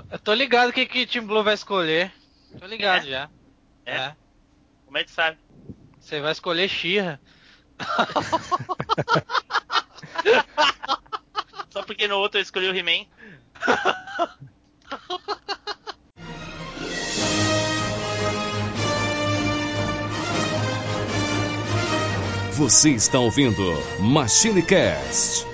tô, eu tô ligado que que Team Blue vai escolher. Tô ligado É? já. É? Como é que sabe? Você vai escolher Shira. Só porque no outro eu escolhi o He-Man. Você está ouvindo Machine Cast.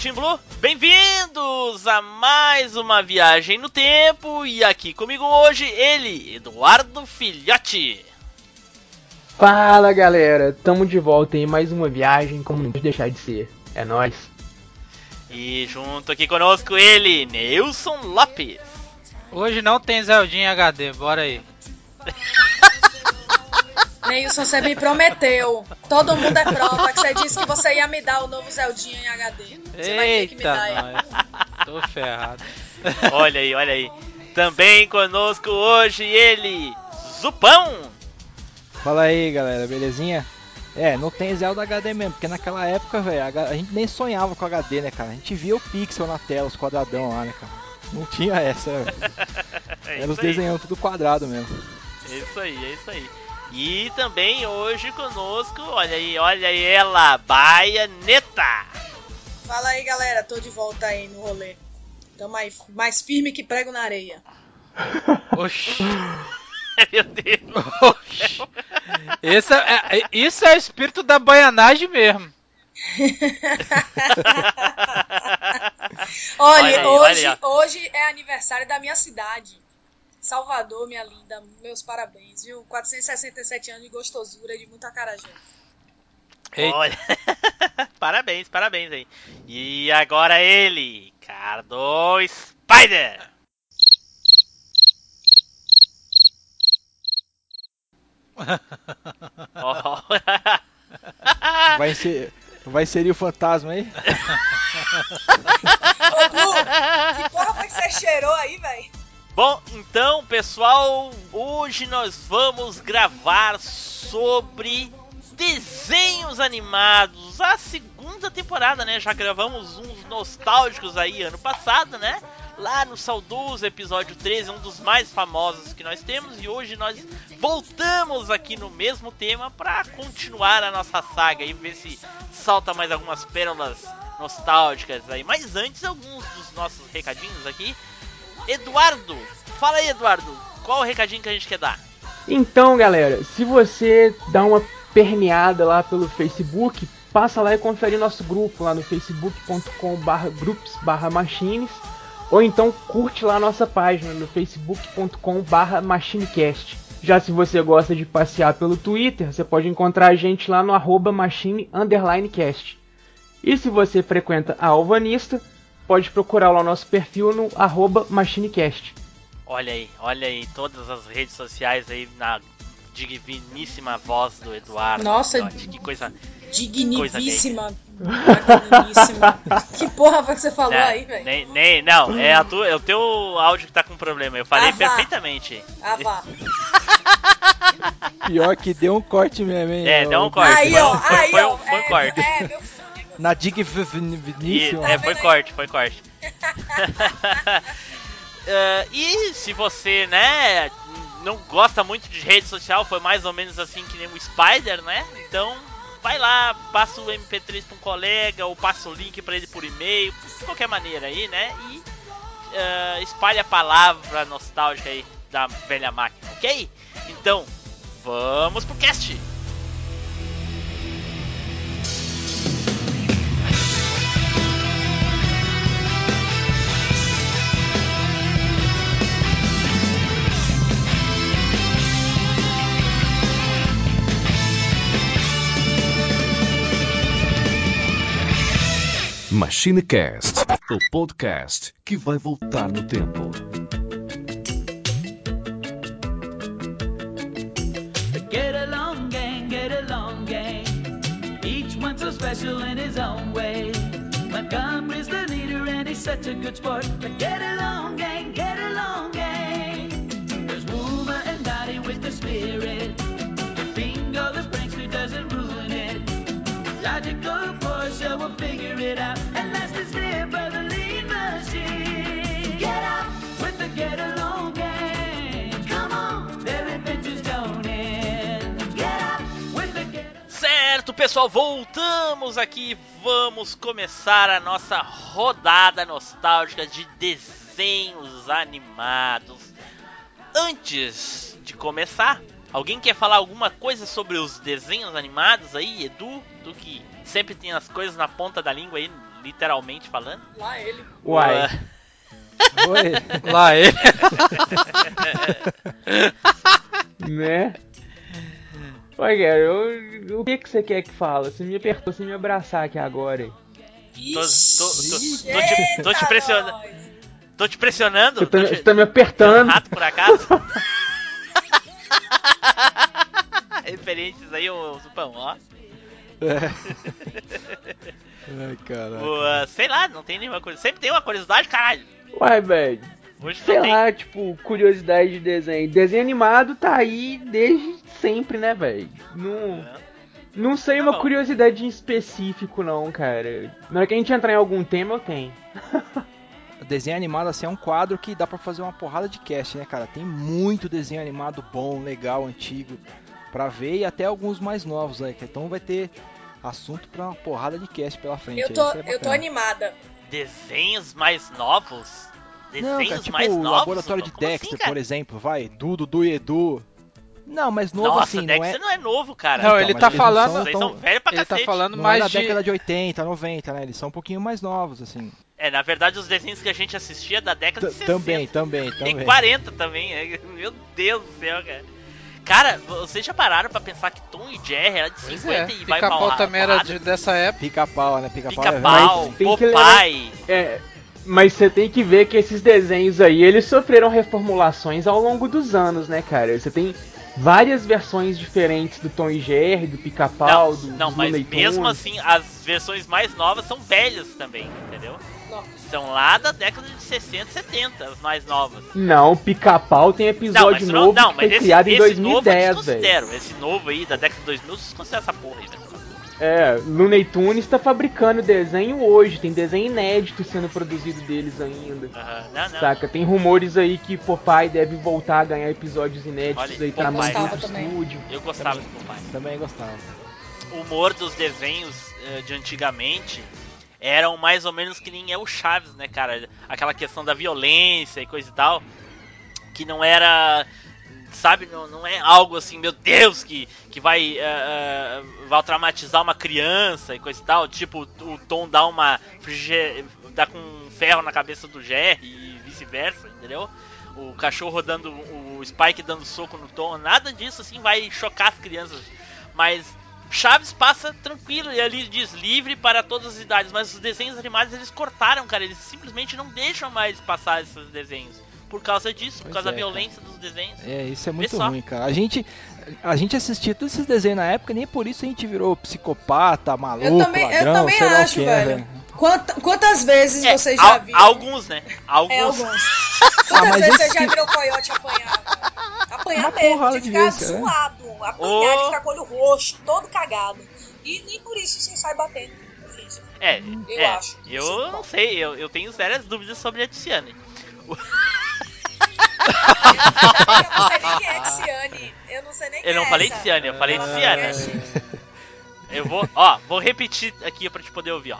Team Blue. Bem-vindos a mais uma viagem no tempo. E aqui comigo hoje ele, Eduardo Filhote. Fala galera, tamo de volta em mais uma viagem, como não pode deixar de ser. É nóis. E junto aqui conosco ele, Nilson Lopes. Hoje não tem Zeldinha HD, bora aí. Neilson, você me prometeu. Todo mundo é prova que você disse que você ia me dar o novo Zeldinha em HD. Você vai ter que me Eita, dar ele. nós. Tô ferrado. Olha aí, olha aí. Também conosco hoje ele, Zupão. Fala aí, galera, belezinha? É, não tem Zelda HD mesmo, porque naquela época, velho, a, gente nem sonhava com HD, né, cara? A gente via o pixel na tela, os quadradão lá, né, cara? Não tinha essa, É era os desenhando tudo quadrado mesmo. É isso aí, é isso aí. E também hoje conosco, olha aí, olha aí ela, Baianeta. Fala aí, galera. Tô de volta aí no rolê. Tamo aí mais firme que prego na areia. Oxi. Meu Deus. Oxi. Esse é, é- isso é o espírito da baianagem mesmo. Olha, Olha aí, hoje, olha hoje é aniversário da minha cidade. Salvador, minha linda. Meus parabéns, viu? 467 anos de gostosura e de muita acarajé. Eita. Olha. parabéns, parabéns aí. E agora ele, Cardo Spider. Oh. Vai, ser, vai inserir o fantasma aí? Ô, Blue, que porra foi que você cheirou aí, velho? Bom, então, pessoal, hoje nós vamos gravar sobre desenhos animados, a segunda temporada, né? Já gravamos uns nostálgicos aí ano passado, né? Lá no saudoso episódio 13, um dos mais famosos que nós temos, e hoje nós voltamos aqui no mesmo tema para continuar a nossa saga e ver se salta mais algumas pérolas nostálgicas aí. Mas antes, alguns dos nossos recadinhos aqui. Eduardo, fala aí, Eduardo, qual o recadinho que a gente quer dar? Então galera, se você dá uma permeada lá pelo Facebook, passa lá e confere nosso grupo lá no facebook.com barra groups barra machines ou então curte lá nossa página no facebook.com barra machinecast. Já se você gosta de passear pelo Twitter, você pode encontrar a gente lá no arroba machine underline cast. E se você frequenta a Alvanista, pode procurar lá o nosso perfil no arroba machinecast. Olha aí, olha aí, todas as redes sociais aí na digníssima voz do Eduardo. Nossa, que coisa. Dignivíssima. Digníssima. que porra foi que você falou Não, aí, velho? nem, nem, não, é, a tua, é o teu áudio que tá com problema. Eu falei Ah, perfeitamente. Ah, vá. Pior que deu um corte mesmo, hein? É, deu um corte. Aí, foi, ó, foi, aí, foi ó. um, foi um é, corte. É, meu. Na Dig Vinícius. é, foi corte, foi corte. Eh, e se você, né, não gosta muito de rede social, foi mais ou menos assim que nem o Spider, né? Então, vai lá, passa o MP3 pra um colega, ou passa o link pra ele por e-mail, de qualquer maneira aí, né? E eh, espalhe a palavra nostálgica aí da velha máquina, ok? Então, vamos pro cast! MachineCast, o podcast que vai voltar no tempo. Get along, gang, get along, gang. Each one so special in his own way. Montgomery's the leader and he's such a good sport. But get along, gang, get along, gang. Certo, pessoal, voltamos aqui. Vamos começar a nossa rodada nostálgica de desenhos animados. Antes de começar, alguém quer falar alguma coisa sobre os desenhos animados aí, Edu? Tu que sempre tem as coisas na ponta da língua aí, literalmente falando. Lá ele. Uai. Oi. Lá ele. Né? O que, que você quer que fala? Você me apertou, você me abraçar aqui agora. hein? tô, tô- tô- tô te, tô te pressionando. Tô te pressionando? Você tá, te- tá me apertando. rato por acaso? Referentes aí, o Zupão, ó. Ai, caralho. Sei lá, não tem nenhuma coisa. Sempre tem uma curiosidade, caralho. Uai, velho. Hoje Sei tem. lá, tipo, curiosidade de desenho. Desenho animado tá aí desde sempre, né, velho? Não, não sei Tá uma bom. curiosidade em específico, não, cara. Na hora que a gente entrar em algum tema, eu tenho. Desenho animado assim é um quadro que dá pra fazer uma porrada de cast, né, cara? Tem muito desenho animado bom, legal, antigo pra ver e até alguns mais novos aí, que então vai ter assunto pra uma porrada de cast pela frente. Eu tô, é eu tô animada. Desenhos mais novos? Desenhos Não, cara, tipo mais o novos? Laboratório de assim, Dexter, cara? por exemplo, vai, Du, Dudu e Edu. Não, mas novo Nossa, assim, não Dexter é... não é novo, cara. Não, Então, ele tá eles não falando. são tão- são velhos pra Ele tá falando Não é mais da de. década de 80, 90, né? Eles são um pouquinho mais novos, assim. É, na verdade, os desenhos que a gente assistia é da década de T- 60. Também, também, também. 40 também. é. Meu Deus do céu, cara. Cara, vocês já pararam pra pensar que Tom e Jerry era de Pois 50 é. e vai pra Pica-pau também era de- dessa época. Pica-pau, né? Pica-pau é Pica-pau, tem Popeye. É, mas você tem que ver que esses desenhos aí, eles sofreram reformulações ao longo dos anos, né, cara? Você tem várias versões diferentes do Tom e Jerry, do Pica-Pau, do Não, mas Looney mesmo Tunes. assim, as versões mais novas são velhas também, entendeu? Não. São lá da década de 60, 70, as mais novas. Não, o Pica-Pau tem Não, episódio mas isso novo não, não, que foi mas esse, criado em esse novo eu 2010, velho. desconsidero. Esse novo aí da década de 2000, vocês consideram essa porra aí, velho. É, Looney Tunes tá fabricando desenho hoje, tem desenho inédito sendo produzido deles ainda. Aham, Não, não. Saca? Tem rumores aí que Popeye deve voltar a ganhar episódios inéditos Olha, aí pra mais também. estúdio. Eu gostava do Popeye. Também gostava. o humor dos desenhos eh, de antigamente eram mais ou menos que nem é o Chaves, né, cara? Aquela questão da violência e coisa e tal. Que não era. Sabe, não, não é algo assim, meu Deus, que, que vai, eh, vai traumatizar uma criança e coisa e tal. Tipo, o Tom dá uma. dá com um ferro na cabeça do Jerry e vice-versa, entendeu? O cachorro dando. O Spike dando soco no Tom. Nada disso assim vai chocar as crianças. Mas Chaves passa tranquilo e ali diz livre para todas as idades, mas os desenhos animados eles cortaram, cara, eles simplesmente não deixam mais passar esses desenhos. Por causa disso, por Pois causa é, da violência dos desenhos. É, isso é muito ruim, cara. A gente, a gente assistia todos esses desenhos na época, nem por isso a gente virou psicopata, maluco, Eu também, eu ladrão, também sei lá o acho, que, né, velho. Quanta- quantas vezes É, vocês já al- viram? alguns, né? Alguns. É, alguns. Ah, Quantas mas vezes você já que- virou coiote apanhar? velho? Apanhar Uma mesmo, de de ficar vezes, né? zoado, apanhar, Ô. de ficar com o olho roxo, todo cagado. E nem por isso você sai batendo. É, Eu é, acho. Eu é não sei, eu, eu tenho sérias dúvidas sobre a Tiziane. Eu não sei nem quem é. Eu não sei nem quem Eu não é falei essa. Eu falei Ela podcast. Eu vou, ó, vou repetir aqui pra te poder ouvir, ó.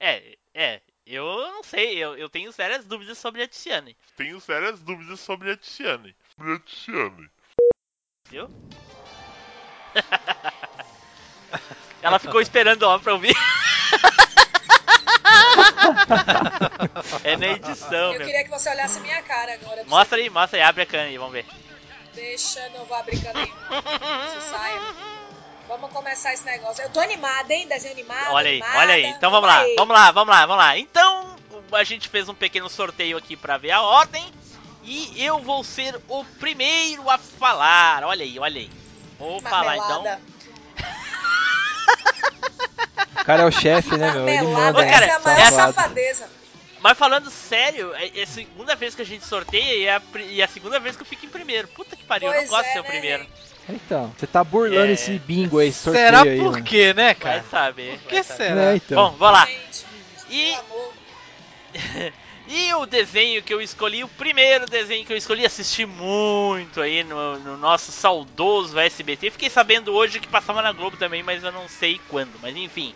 É, é, eu não sei, eu, eu tenho sérias dúvidas sobre a Tiziane. Tenho sérias dúvidas sobre a Tiziane. Sobre a Tiziane. Viu? Ela ficou esperando ó, pra ouvir. é na edição, Eu meu. queria que você olhasse minha cara agora. Mostra aí, mostra aí, abre a câmera aí, vamos ver. Deixa, não vou abrir câmera nenhuma. Se saia. Vamos começar esse negócio. Eu tô animada, hein? Desenho animado. Olha aí, animada. olha aí. Então vamos lá, aí. vamos lá, vamos lá, vamos lá. Então, a gente fez um pequeno sorteio aqui pra ver a ordem. E eu vou ser o primeiro a falar. Olha aí, olha aí. Vou falar então. O cara é o chefe, né, meu? Ele manda. Ô, cara, essa é a maior safadeza. Mas falando sério, é é a segunda vez que a gente sorteia e é a, e é a segunda vez que eu fico em primeiro. Puta que pariu, eu não Pois gosto de é, ser o né, primeiro. Então, você tá burlando É. esse bingo aí, sorteio Será aí, por quê, né, Vai cara? saber. Por vai que será? É, então. Bom, vamos lá. Gente, E-. E o desenho que eu escolhi, o primeiro desenho que eu escolhi, assisti muito aí no, no nosso saudoso SBT. Fiquei sabendo hoje que passava na Globo também, mas eu não sei quando. Mas enfim,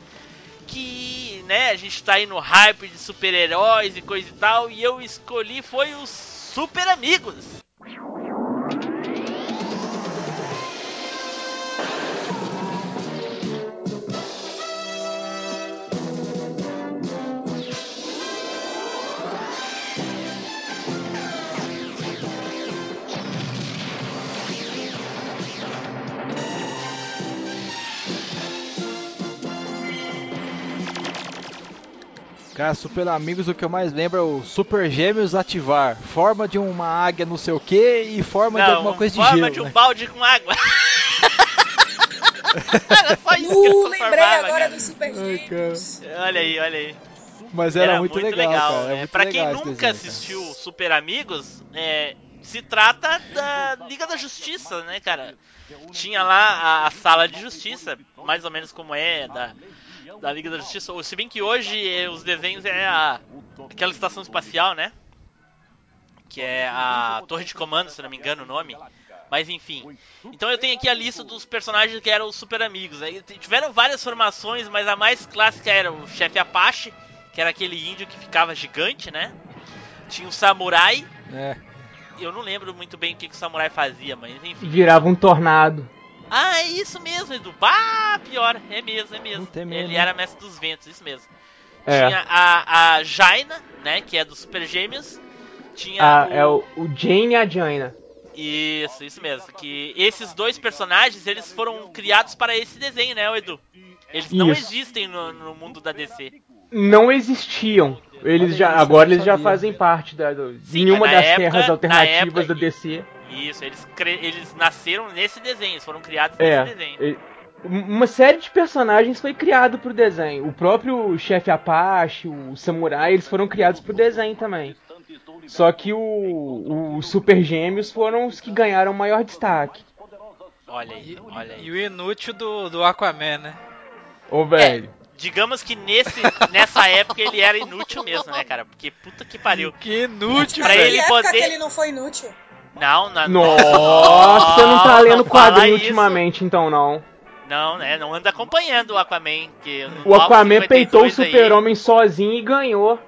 que né, a gente tá aí no hype de super-heróis e coisa e tal. E eu escolhi foi os Super Amigos. Cara, Super Amigos, o que eu mais lembro é o Super Gêmeos ativar. Forma de uma águia não sei o que e forma de alguma coisa de forma gelo. de um né? balde com água. Era só isso que Uh, eu lembrei formava, agora cara. dos Super Ai, Gêmeos. Olha aí, olha aí. Mas era, muito, legal, cara. né? É muito pra legal quem nunca desenho, cara. assistiu Super Amigos, é, se trata da Liga da Justiça, né, cara? Tinha lá a, a sala de justiça, mais ou menos como é da, da Liga da Justiça. Ou Se bem que hoje eh, os desenhos é a, aquela estação espacial, né? Que é a Torre de Comando, se não me engano o nome. Mas enfim. Então eu tenho aqui a lista dos personagens que eram os super amigos. Aí tiveram várias formações, mas a mais clássica era o chefe Apache, que era aquele índio que ficava gigante, né? Tinha o samurai. É. Eu não lembro muito bem o que, que o samurai fazia, mas enfim. Virava um tornado. Ah, é isso mesmo, Edu. Bah, pior. É mesmo, é mesmo. É Ele era mestre dos ventos, isso mesmo. É. Tinha a, a Jaina, né? Que é dos Super Gêmeos. Tinha Ah, o... é o, o Jane e a Jaina. Isso, isso mesmo. Que esses dois personagens, eles foram criados para esse desenho, né, Edu? Eles não Isso. existem no, no mundo da DC. Não existiam. Eles já, agora eles já fazem parte da, do, Sim, de uma mas na das época- terras na alternativas época- da DC. Isso, eles, cre- eles nasceram nesse desenho, eles foram criados É. nesse desenho. e- Uma série de personagens foi criado pro desenho. O próprio chefe Apache, o samurai, eles foram criados pro desenho também. Só que o, os Super Gêmeos foram os que ganharam maior destaque. Olha aí, olha aí. E o inútil do, do Aquaman, né? Ô, velho. Digamos que nesse, nessa época ele era inútil mesmo, né, cara? Porque puta que pariu. Que inútil, Pra velho. ele poder- que ele não foi inútil? Não, na, Nossa, você não tá lendo não quadrinho isso. ultimamente, então não. Não, né? Não anda acompanhando o Aquaman. Que O Aquaman 952 peitou o Super-Homem sozinho e ganhou.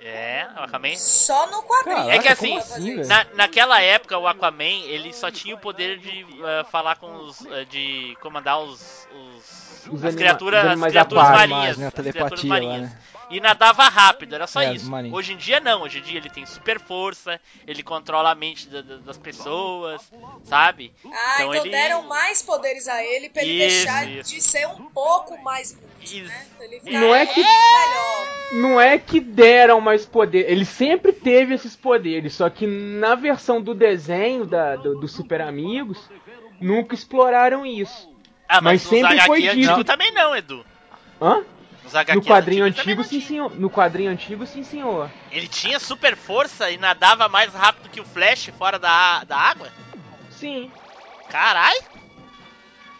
É, o Aquaman. Só no quadrinho. Caraca, É que assim, assim? Na, naquela época, o Aquaman, ele só tinha o poder de eh, falar com os. eh, de comandar os. os Os as anima- criaturas, os as criaturas aquáticos. marinhas. né, as criaturas telepatia lá, marinhas. né? E nadava rápido, era só É, isso. Hoje em dia não, hoje em dia ele tem super força, ele controla a mente da- da- das pessoas, sabe? Ah, então, ele- deram mais poderes a ele pra ele Isso, deixar isso. de ser um pouco mais Isso. né? Não é um que- melhor. Não é que deram mais poder, ele sempre teve esses poderes, só que na versão do desenho da, do, do Super Amigos, nunca exploraram isso. Ah, mas, Mas sempre foi dito- também não, Edu. Hã? No quadrinho também antigo, sim, senhor. No quadrinho antigo, sim, senhor. Ele tinha super força e nadava mais rápido que o Flash fora da, da água? Sim. Carai!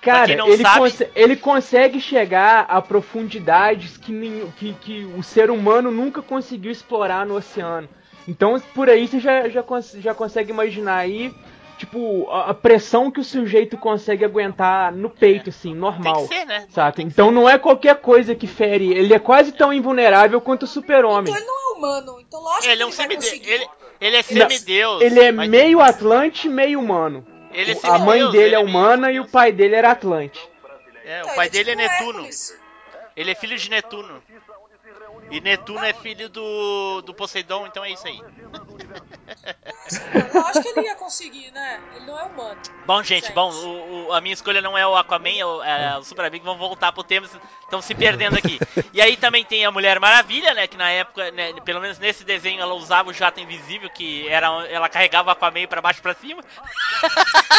Cara, ele, sabe- conse- ele consegue chegar a profundidades que, nenhum- que, que o ser humano nunca conseguiu explorar no oceano. Então, por aí você já, já, cons- já consegue imaginar aí, tipo, a, a pressão que o sujeito consegue aguentar no peito, assim, Tem normal. que ser, né? Saca? Então não é qualquer coisa que fere. Ele é quase tão invulnerável quanto o super-homem. Então ele não é humano, então lógico Ele é que um vai conseguir. Ele, ele é Ele- semideus. Ele é mas- meio Atlante, meio humano. Ele é a mãe dele ele é meio humana e o pai dele era Atlante. É, Então, o pai ele dele é tipo Netuno. Hércules. Ele é filho de Netuno. E Netuno é filho do, do Poseidon, então é isso aí. Eu acho que ele ia conseguir, né? Ele não é humano. Bom, gente, Gente. bom, o- o- a minha escolha não é o Aquaman, é o, é o Super Amigo, vamos voltar pro tema, estão se perdendo aqui. E aí também tem a Mulher Maravilha, né, que na época, né, pelo menos nesse desenho, ela usava o jato invisível, que era, ela carregava o Aquaman pra baixo e pra cima.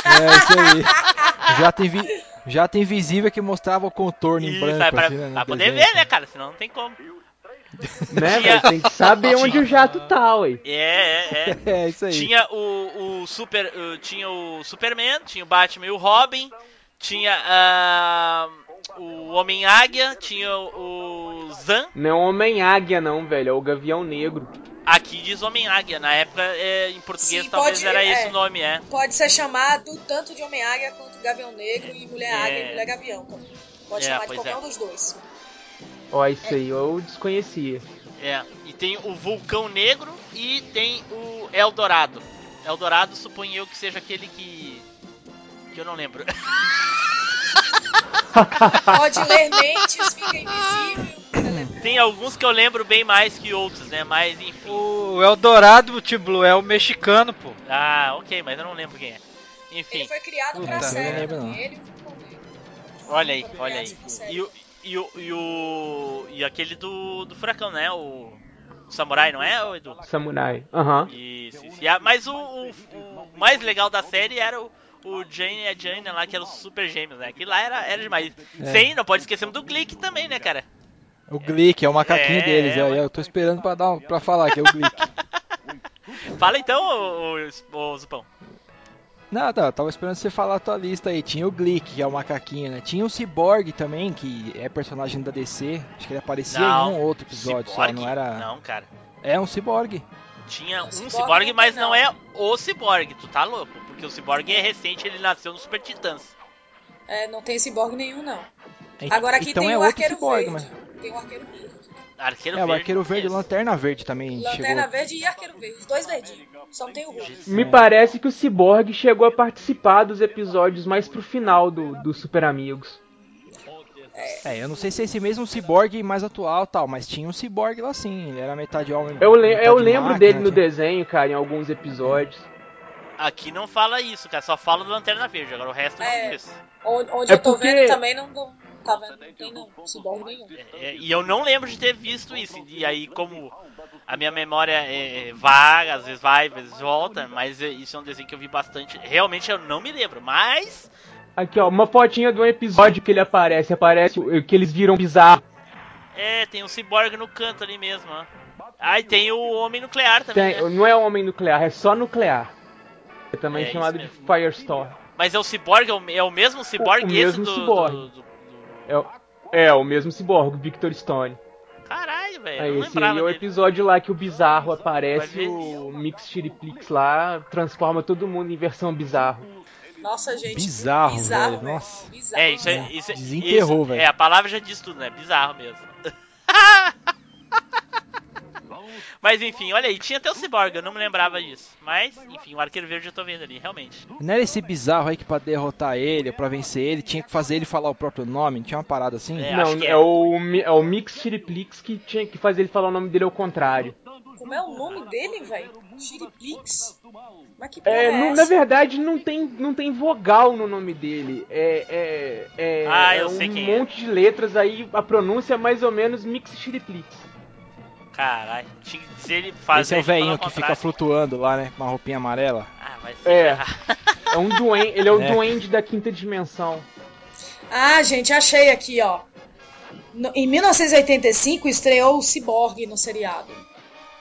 É isso aí. Jato, invi... Jato invisível que mostrava o contorno em Isso, branco. é pra, assim, né, pra poder ver, né, cara, senão não tem como. Né, Tinha- velho? Tem que saber onde o jato tá, ué. É, é, é. É isso aí. Tinha o, o Super. uh, tinha o Superman, tinha o Batman e o Robin, tinha ah, o Homem-Águia, tinha o Zan. Não é o Homem-Águia, não, velho. É o Gavião Negro. Aqui diz Homem-Águia. Na época, é, em português, Sim, talvez pode- era é. esse o nome, é. Pode ser chamado tanto de Homem-Águia quanto Gavião Negro e Mulher-Águia É. e Mulher-Gavião também. Pode É, chamar de qualquer é. um dos dois. Ó, isso aí eu desconhecia. É. E tem o Vulcão Negro e tem o Eldorado. Eldorado, suponho eu que seja aquele que. que eu não lembro. Pode ler mentes, fica invisível. tem alguns que eu lembro bem mais que outros, né? Mas enfim. O Eldorado, Team Blue, é o mexicano, pô. Ah, ok, mas eu não lembro quem é. Enfim. Ele foi criado pra Puta, série e Vulcão Negro. Olha aí, olha aí. pra série. E o, e o, e o. E aquele do, do furacão, né? O. o Samurai, não é, Edu? Samurai. Aham. Isso, isso. E a- mas o, o, o mais legal da série era o, o Jane e a Jane lá, que eram os super gêmeos, né? Aquilo lá era, era demais. É. Sem, não pode esquecer do Glick também, né, cara? O Glick, é o macaquinho É, deles. é, eu, tô esperando pra, dar, um- pra falar que é o Glick. Fala então, ô, ô, ô Zupão. Não, tá, eu tava esperando você falar a tua lista aí. Tinha o Glick, que é o macaquinho, né? Tinha o Cyborg também, que é personagem da DC. Acho que ele aparecia Não, em um ou outro episódio Cyborg? só, não era. Não, cara. É um Cyborg. Tinha um Cyborg Cyborg, mas não não. é o Cyborg, tu tá louco? Porque o Cyborg é recente, ele nasceu no Super Titãs. É, não tem ciborgue nenhum, não. E- Agora aqui então tem é o outro Arqueiro Cyborg, Verde. mas. Tem o Arqueiro Verde. Arqueiro É, o Verde. Arqueiro Verde e. Lanterna Verde também Lanterna chegou. Verde e Arqueiro Verde. Os dois verdinhos. Só não tem o Hulk. Me parece que o Cyborg chegou a participar dos episódios mais pro final do, do Super Amigos. É, eu não sei se é esse mesmo Cyborg mais atual tal, mas tinha um Cyborg lá sim. Ele era metade homem. Eu, le metade eu lembro máquina, dele no tinha- desenho, cara, em alguns episódios. Aqui não fala isso, cara. Só fala do Lanterna Verde. Agora o resto É. não diz. Onde, onde É eu tô porque- vendo também não, não tá vendo, não tem não. Nenhum. É, e eu não lembro de ter visto isso. E aí, como a minha memória é vaga, às vezes vai, às vezes volta, mas é- isso é um desenho que eu vi bastante. Realmente eu não me lembro, mas. Aqui, ó, uma fotinha de um episódio que ele aparece. Aparece o- que eles viram bizarro. É, tem um ciborgue no canto ali mesmo, ó. Ah, e tem o Homem Nuclear também, Tem, né? não é homem nuclear, é só nuclear. É também É, chamado de. Firestorm. Mas é o ciborgue, é o, é o mesmo ciborgue O- o esse mesmo do, ciborgue. do- do- do- É, o- é, o mesmo ciborgue, Victor Stone. Caralho, velho. Não esse aí é o dele. episódio lá que o bizarro aparece, o Mix Chiriplix lá transforma todo mundo em versão bizarro. Nossa, gente. Bizarro, bizarro velho, nossa. Bizarro. É, isso é. Isso, é- Desenterrou, isso- velho. É, a palavra já diz tudo, né? Bizarro mesmo. Mas enfim, olha aí, tinha até o Cyborg, eu não me lembrava disso. Mas, enfim, o Arqueiro Verde eu tô vendo ali, realmente. Não era esse bizarro aí que pra derrotar ele, ou pra vencer ele, tinha que fazer ele falar o próprio nome? Tinha uma parada assim? É, Não, é, é. o, é o Mix Chiriplix que tinha que fazer ele falar o nome dele ao contrário. Como é o nome dele, velho? Chiriplix? Mas que porra É, é, não- na verdade não tem, não tem vogal no nome dele. É, é, é, Ah, é eu um sei quem é. monte de letras aí, a pronúncia é mais ou menos Mix Chiriplix. Caralho, tinha que dizer ele fazer. Esse é o velhinho que fica flutuando lá, né? Com uma roupinha amarela. Ah, vai se É. ferrar. É um duende, ele é o É. duende da quinta dimensão. Ah, gente, achei aqui, ó. No- em 1985 estreou o Cyborg no seriado.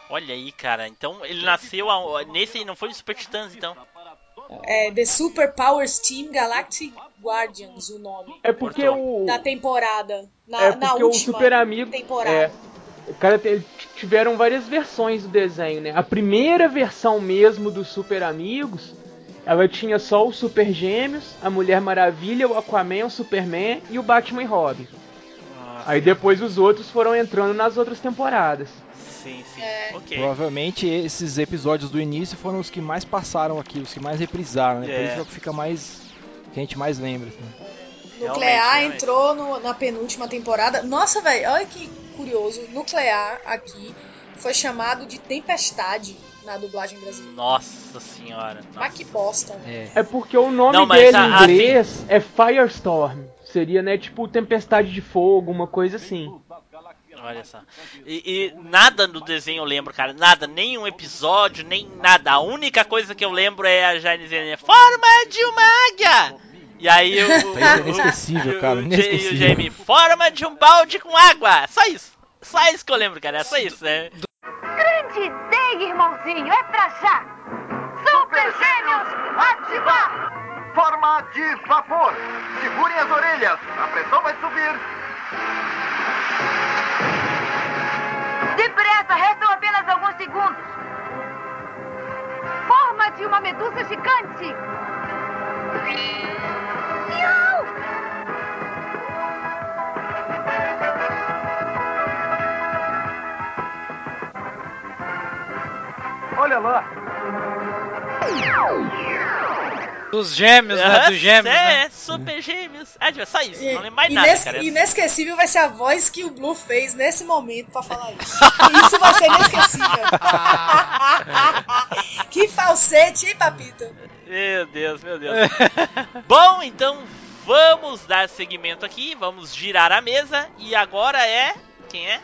Olha aí, cara. Então ele nasceu a- nesse. Não foi no Super Titãs, então. É The Super Powers Team Galactic Guardians, o nome É porque o. da temporada. Na, É na porque o última Super Amigo. temporada. É, cara, tiveram várias versões do desenho, né? A primeira versão mesmo dos Super Amigos, ela tinha só os Super Gêmeos, a Mulher Maravilha, o Aquaman, o Superman e o Batman e Robin. Aí depois os outros foram entrando nas outras temporadas. Sim, sim. É. Ok. Provavelmente esses episódios do início foram os que mais passaram aqui, os que mais reprisaram, né? Por É. isso é o que fica mais. que a gente mais lembra. assim. Nuclear realmente. entrou no- na penúltima temporada. Nossa, velho, olha que curioso. Nuclear aqui foi chamado de Tempestade na dublagem brasileira. Nossa senhora. Mas que bosta. É. É porque o nome Não, dele a- em assim- inglês é Firestorm. Seria, né, tipo tempestade de fogo, uma coisa assim. Olha só. E, e nada no desenho eu lembro, cara. Nada. Nem um episódio, nem nada. A única coisa que eu lembro é a Jane dizendo Forma de uma águia! E aí o. Isso é inesquecível, o- cara, o inesquecível. E o Jamie, forma de um balde com água! Só isso. Só isso que eu lembro, cara. É só isso, né? Grande ideia, irmãozinho, é pra já! Super Gêmeos, ativar! Forma de vapor. Segurem as orelhas. A pressão vai subir. Depressa, restam apenas alguns segundos. Forma de uma medusa gigante! Olha lá. Dos gêmeos, né? Dos gêmeos, é, né? é, super gêmeos. Ah, tipo, só isso. E- Não lembro mais nada, ines- cara. Inesquecível vai ser a voz que o Blue fez nesse momento pra falar isso. Isso vai ser inesquecível. que falsete, hein, Papito? Meu Deus, meu Deus. Bom, então vamos dar seguimento aqui, vamos girar a mesa e agora é quem é?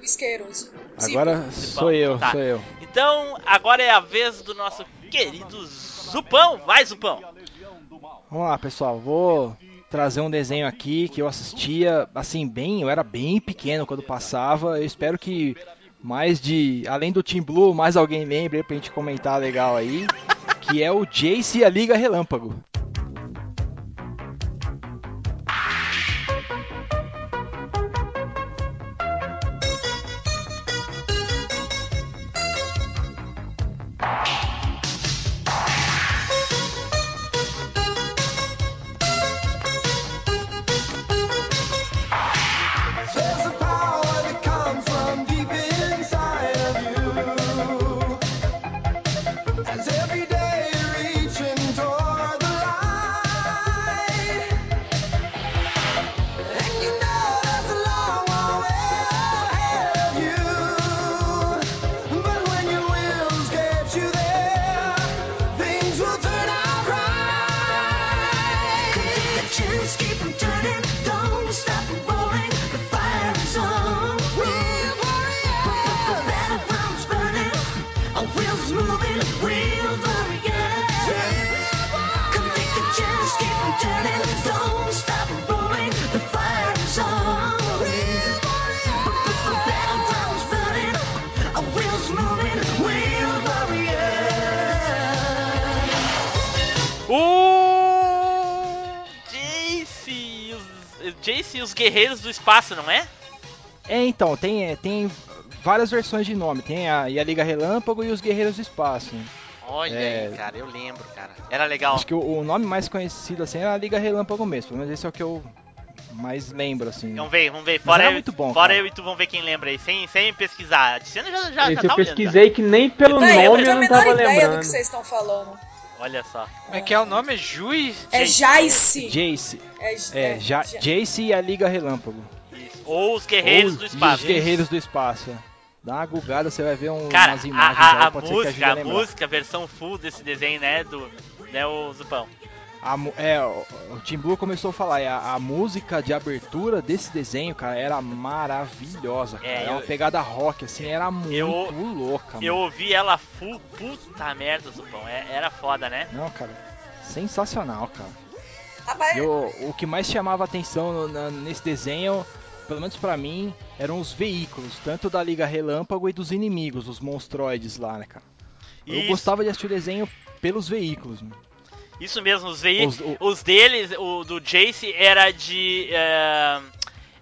O isqueiroso. Agora sou eu, Tá. sou eu. Então agora é a vez do nosso querido Zupão. Vai, Zupão. Vamos lá, pessoal. Vou trazer um desenho aqui que eu assistia, assim, bem. Eu era bem pequeno quando passava. Eu espero que mais de. Além do Team Blue, mais alguém lembre pra gente comentar legal aí. Que é o Jace e a Liga Relâmpago. Take a chance, keep 'em turning, os e guerreiros do espaço, não é? É, então, tem, é, tem várias versões de nome. Tem a, e a Liga Relâmpago e os Guerreiros do Espaço. né? Olha É. aí, cara, eu lembro, cara. Era legal. Acho que o, o nome mais conhecido assim era a Liga Relâmpago mesmo. Pelo menos esse é o que eu mais lembro, assim. Vamos ver, vamos ver. Mas Fora, eu, muito bom, fora cara. eu e tu vamos ver quem lembra aí, sem, sem pesquisar. A Tiziana já, já, já tá eu olhando, pesquisei que nem pelo Véi, eu nome não eu tenho não a menor tava ideia do lembrando. que vocês estão falando. Olha só. Como é que é o nome? É Juiz? É Jace. Jace. É, É, ja, Ja- Jace e a Liga Relâmpago. Isso. Ou os guerreiros Ou do Os espaço. Guerreiros do Espaço. é. Dá uma gugada, você vai ver um, Cara, umas a, imagens a, aí, a pode ser que ajude música, a a música, a versão full desse desenho, né, do, né, o Zupão. A é, o, Tim Blue começou a falar, e a, a música de abertura desse desenho, cara, era maravilhosa, cara. É, É, uma eu- pegada rock, assim, era muito Eu- louca, Eu mano. ouvi ela full, puta merda, Zupão. É- era foda, né? Não, cara, sensacional, cara. Rapaz, E o, o que mais chamava atenção no- na- nesse desenho, pelo menos pra mim, eram os veículos, tanto da Liga Relâmpago e dos inimigos, os monstroides lá, né, cara. Eu Isso. gostava de assistir o desenho pelos veículos, mano. Isso mesmo, os veículos. Os- Os, o- deles, o do Jace era de. é,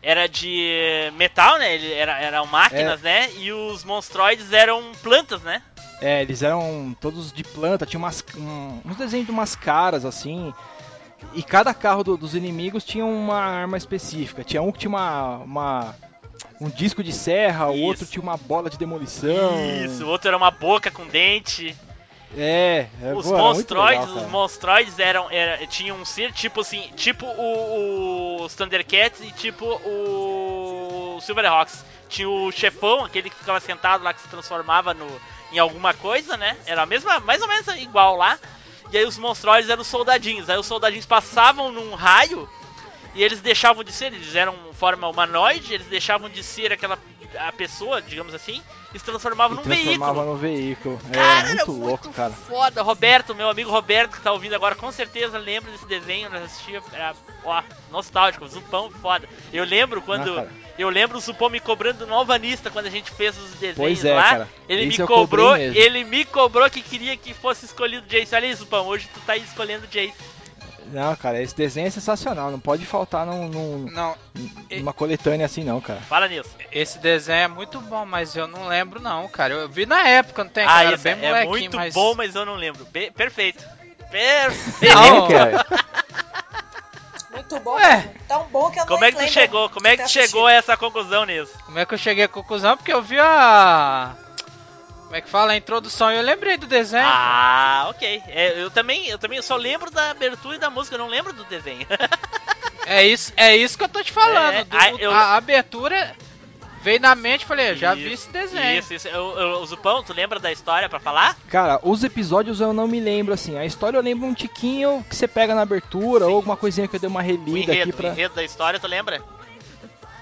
era de metal, né? Ele era, eram máquinas, É. né? E os monstroides eram plantas, né? É, eles eram todos de planta, tinha umas, um- uns desenhos de umas caras assim. E cada carro do- dos inimigos tinha uma arma específica. Tinha um que tinha uma, uma, um disco de serra, o Isso. outro tinha uma bola de demolição. Isso, o outro era uma boca com dente. É, é Os muito monstroides, legal, os monstroides eram, era, tinham um ser tipo assim, tipo o, os Thundercats e tipo o Silverhawks. Tinha o chefão, aquele que ficava sentado lá que se transformava no, em alguma coisa, né? Era a mesma, mais ou menos igual lá. E aí os monstroides eram os soldadinhos. Aí os soldadinhos passavam num raio e eles deixavam de ser, eles eram forma humanoide, eles deixavam de ser aquela a pessoa, digamos assim, e se transformavam E num transformava veículo. no veículo. Cara, é, era muito louco, cara. Foda, Roberto, meu amigo Roberto que tá ouvindo agora, com certeza lembra desse desenho, nós assistia, era, ó, nostálgico, Zupão foda. Eu lembro quando, Ah, eu lembro o Zupão me cobrando no Alvanista quando a gente fez os desenhos Pois é, lá. cara. Ele Isso me cobrou, ele me cobrou que queria que fosse escolhido Jace. Olha aí, Zupão, hoje tu tá aí escolhendo Jace. Não, cara, esse desenho é sensacional. Não pode faltar num, num- Não, numa coletânea assim, não, cara. Fala nisso. esse desenho é muito bom, mas eu não lembro não, cara. Eu vi na época, não tem? Ah, era isso bem é muito mas... bom, mas eu não lembro. Be- perfeito. Perfeito. Não, cara. Muito bom. Ué. mesmo. Tão bom que eu Como não é que tu chegou? Como é que tu chegou a essa conclusão nisso? Como é que eu cheguei à conclusão? Porque eu vi a... Como é que fala? A introdução eu lembrei do desenho. Ah, ok. É, eu também, eu também só lembro da abertura e da música, eu não lembro do desenho. É isso, é isso que eu tô te falando. É, do- ah, eu- A abertura veio na mente, falei, eu já vi Isso, esse desenho. Isso, isso. Eu, eu, o Zupão, tu lembra da história pra falar? Cara, os episódios eu não me lembro, assim. A história eu lembro um tiquinho que você pega na abertura, Sim. ou alguma coisinha que eu dei uma O relida aqui enredo, pra. o enredo da história, tu lembra?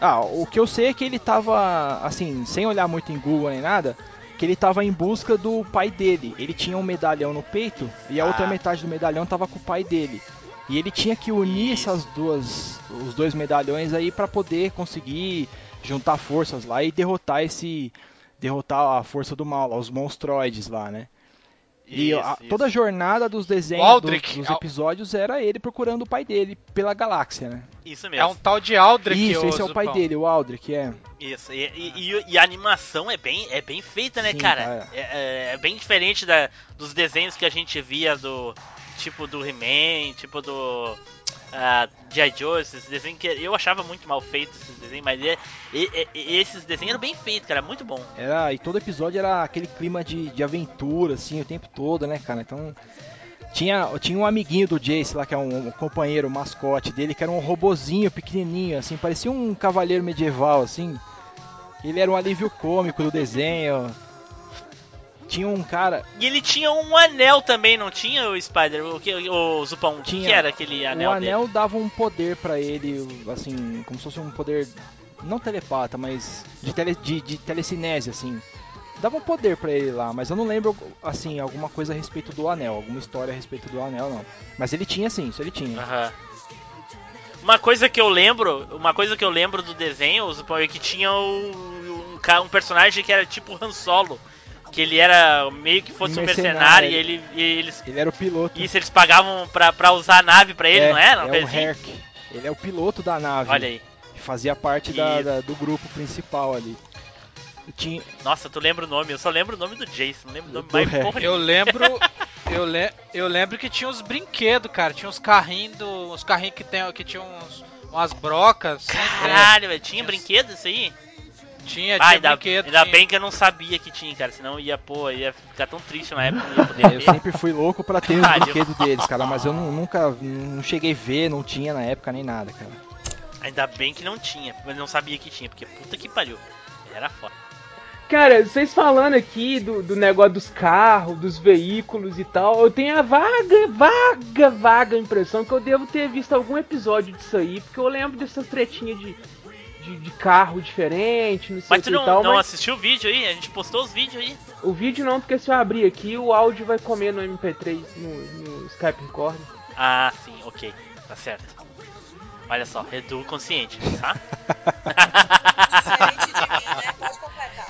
Ah, o que eu sei é que ele tava, assim, sem olhar muito em Google nem nada, que ele tava em busca do pai dele. Ele tinha um medalhão no peito e a Ah. outra metade do medalhão tava com o pai dele. E ele tinha que unir Isso. essas duas, os dois medalhões aí pra poder conseguir juntar forças lá e derrotar esse, derrotar a força do mal, lá, os monstroides lá, né? E Isso, a- isso. toda a jornada dos desenhos, Aldrich, dos, dos Al- episódios era ele procurando o pai dele pela galáxia, né? Isso É mesmo. um tal de Aldrich, Isso, esse é o pai dele, o Aldrich, é. Isso, e, e- e- e a animação é bem, é bem feita, né, Sim, cara? cara. É, é- é bem diferente da, dos desenhos que a gente via do. Tipo do He-Man, tipo do. Uh, G.I. Joe, esses desenhos que eu achava muito mal feitos, esses desenhos, mas é- e- e- esses desenhos eram bem feitos, cara, muito bom. Era, e todo episódio era aquele clima de, de aventura, assim, o tempo todo, né, cara? Então. Tinha, tinha um amiguinho do Jace lá, que é um, um companheiro, um mascote dele, que era um robozinho pequenininho, assim, parecia um cavaleiro medieval, assim. Ele era um alívio cômico do desenho. Tinha um cara. E ele tinha um anel também, não tinha o Spider? O, que, o Zupão? O que, Tinha. que era aquele anel o dele? anel dava um poder pra ele, assim, como se fosse um poder. Não telepata, mas de, tele, de, de telecinese, assim. Dava um poder pra ele lá, mas eu não lembro, assim, alguma coisa a respeito do anel, alguma história a respeito do anel, não. Mas ele tinha sim, isso ele tinha. Aham. Uma coisa que eu lembro, uma coisa que eu lembro do desenho, Zupão, é que tinha um, ca- um personagem que era tipo Han Solo. Que ele era meio que fosse um Um mercenário, mercenário, e ele, e eles. Ele era o piloto. Isso, eles pagavam pra, pra usar a nave pra ele, é, não era? Uma É o assim? Herc. Ele é o piloto da nave. Olha aí. Que fazia parte da- da- do grupo principal ali. Tinha, Nossa, tu lembra o nome? Eu só lembro o nome do Jason, não lembro o nome Do mais porra Eu nenhuma. lembro, eu, le, eu lembro que tinha os brinquedos, cara. Tinha uns carrinhos, do, uns carrinhos que, tem, que tinham uns, umas brocas. Caralho, velho, tinha Tinha- brinquedo isso aí? Tinha, Ah, tinha ainda, brinquedo. ainda tinha- bem que eu não sabia que tinha, cara. Senão ia, pô, ia ficar tão triste na época, não ia poder eu ver. sempre fui louco pra ter os Caralho. brinquedos deles, cara, mas eu nu- nunca não cheguei a ver, não tinha na época nem nada, cara. Ainda bem que não tinha, mas não sabia que tinha, porque puta que pariu. Era foda. Cara, vocês falando aqui do, do negócio dos carros, dos veículos e tal, eu tenho a vaga, vaga, vaga impressão que eu devo ter visto algum episódio disso aí, porque eu lembro dessas tretinhas de, de, de carro diferente, não sei Mas o que não, e tal, não mas assistiu o vídeo aí? A gente postou os vídeos aí. o vídeo não, porque se eu abrir aqui, o áudio vai comer no MP3, no, no Skype Record. Ah, sim, ok. Tá certo. Olha só, Edu consciente, tá? Diferente de mim, né? Pode completar.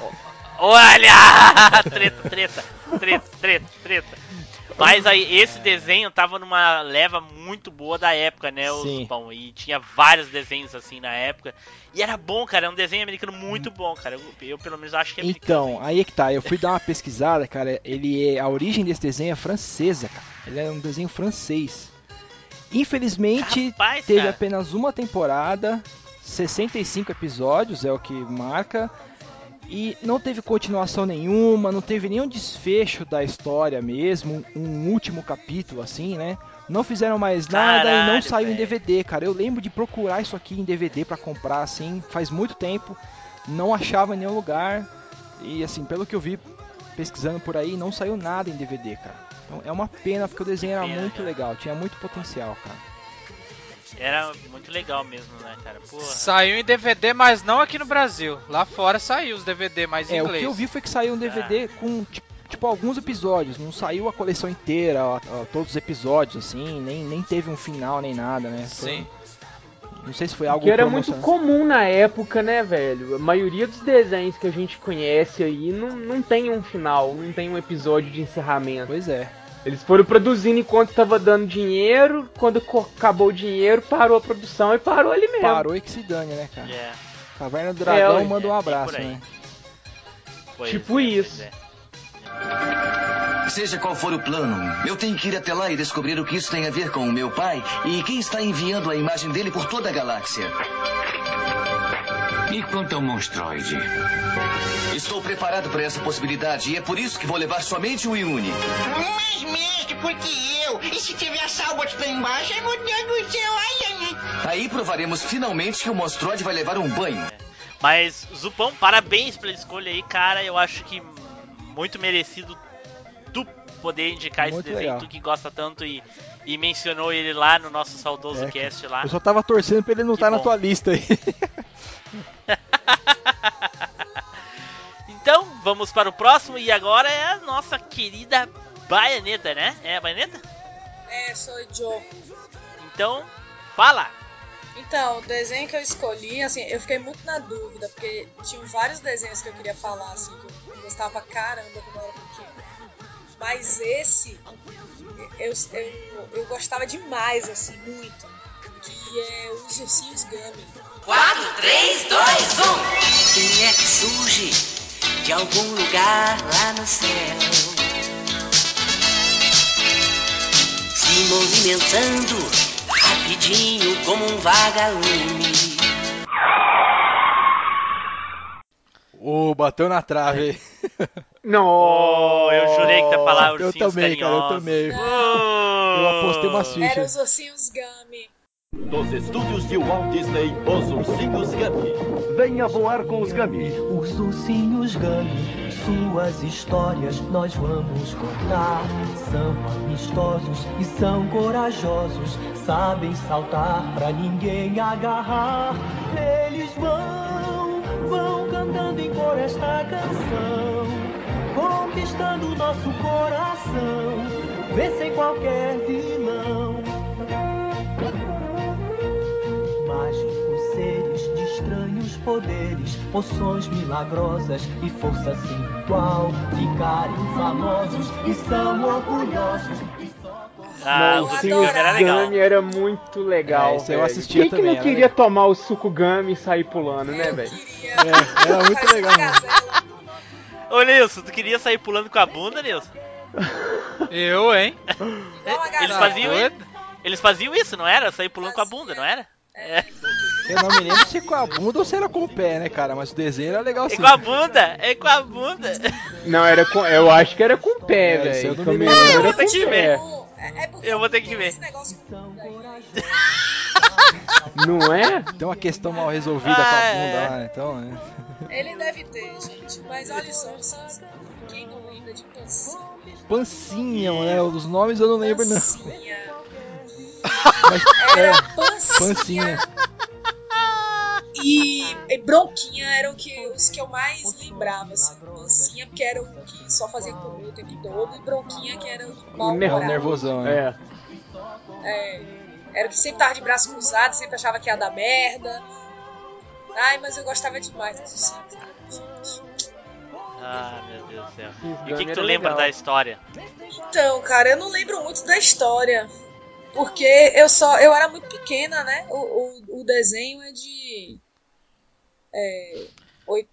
Olha! Treta, treta, treta, treta, treta. Mas aí, esse desenho tava numa leva muito boa da época, né, o Sim. Zupão? E tinha vários desenhos assim na época. E era bom, cara, é um desenho americano muito bom, cara. Eu, eu, pelo menos acho que é americano. Então, aí é que tá, eu fui dar uma pesquisada, cara, ele é, a origem desse desenho é francesa, cara. Ele é um desenho francês. Infelizmente, Rapaz, teve cara. apenas uma temporada, 65 episódios, é o que marca. E não teve continuação nenhuma, não teve nenhum desfecho da história mesmo, um último capítulo assim, né? Não fizeram mais nada e não Caralho, saiu em velho. DVD, cara. Eu lembro de procurar isso aqui em DVD pra comprar, assim, faz muito tempo. Não achava em nenhum lugar. E assim, pelo que eu vi pesquisando por aí, não saiu nada em DVD, cara. Então é uma pena porque o desenho era Pena, muito cara. legal, tinha muito potencial, cara. Era muito legal mesmo, né, cara? Porra. Saiu em DVD, mas não aqui no Brasil. Lá fora saiu os DVD, mas em É, o inglês. que eu vi foi que saiu um DVD com tipo, tipo, alguns episódios, não saiu a coleção inteira, ó, ó, todos os episódios assim, nem, nem teve um final nem nada, né? Foi- Sim. Não sei se foi algo Que era muito comum na época, né, velho? A maioria dos desenhos que a gente conhece aí não, não tem um final, não tem um episódio de encerramento. Pois é. Eles foram produzindo enquanto tava dando dinheiro, quando acabou o dinheiro, parou a produção e parou ali mesmo. Parou e que se dane, né, cara? É, Caverna do Dragão ué. manda um É, abraço, por aí. né? pois Tipo é, isso. é. Seja qual for o plano, eu tenho que ir até lá e descobrir o que isso tem a ver com o meu pai e quem está enviando a imagem dele por toda a galáxia. E quanto ao monstroide? Estou preparado para essa possibilidade e é por isso que vou levar somente o Iune. Mas, mestre, porque eu? E se tiver salvas lá embaixo? Ai, meu Deus do céu, ai, ai. Aí provaremos finalmente que o Monstroide vai levar um banho. Mas, Zupão, parabéns pela escolha aí, cara. Eu acho que muito merecido tu poder indicar esse Muito desenho, legal. tu que gosta tanto e, e mencionou ele lá no nosso saudoso É, cast lá. Eu só tava torcendo pra ele não estar na bom. tua lista aí. Então, vamos para o próximo e agora é a nossa querida Baianeta, né? É a Baianeta? É, sou Joe. Então, fala! Então, o desenho que eu escolhi, assim, eu fiquei muito na dúvida, porque tinham vários desenhos que eu queria falar, assim, que eu gostava pra caramba quando eu era pequena. Mas esse, eu, eu, eu gostava demais, assim, muito. Que é os Ursinhos Gummy. 4, 3, 2, 1. Quem é que surge de algum lugar lá no céu? Se movimentando rapidinho como um vagalume. Ô, bateu na trave aí. Não. Oh, eu jurei que ia falar Eu também, cara, eu carinhosos. também. Oh. Eu apostei umas Era fichas. os Ursinhos Gummy. Dos estúdios de Walt Disney, Os Ursinhos Gummy. Venha voar com os Gummy. Os ursinhos Gummy, suas histórias nós vamos contar. São amistosos e são corajosos, sabem saltar pra ninguém agarrar. Eles vão, vão cantando em cor esta canção, conquistando nosso coração, vencem qualquer vilão. Mágicos seres de estranhos poderes, poções milagrosas e força sem igual. Ficarem famosos e são orgulhosos. Ah, Não, o Gummy era legal. Gummy era muito legal. É, eu assistia Quem que também, não era queria legal. tomar o suco Gummy e sair pulando, né, Eu velho? queria. É, era muito legal. Ô Nilson, tu queria sair pulando com a bunda, Nilson? Eu, hein? Eles faziam, eles faziam isso, não era? Sair pulando com a bunda, não era? É. Eu não me lembro se com a bunda ou se era com o pé, né, cara? Mas o desenho era legal É sim. com a bunda, é com a bunda. Não, era com. Eu acho que era com o pé, É, velho. eu não me lembro. lembro Eu vou ter que ver. É, é Eu vou ter que ver. Não é? Tem uma questão mal resolvida Ah, com a é. bunda lá, então, né? Ele deve ter, gente. Mas olha só, vocês, quem não lembra de Pancinha? Pancinha, né? Os nomes eu não lembro, não. Pancinha. Mas, Era é, Pancinha, pancinha. e, e Bronquinha eram que, os que eu mais lembrava. Assim. Pancinha, porque era o que só fazia comer o tempo todo, e Bronquinha, que era o mal nervosão, né? É. É, era o que sempre tava de braço cruzado, sempre achava que ia dar merda. Ai, mas eu gostava demais gente. Ah, meu Deus do céu. E o que, que tu lembra legal. da história? Então, cara, eu não lembro muito da história. Porque eu só. Eu era muito pequena, né? O, o, o desenho é de. É. oi-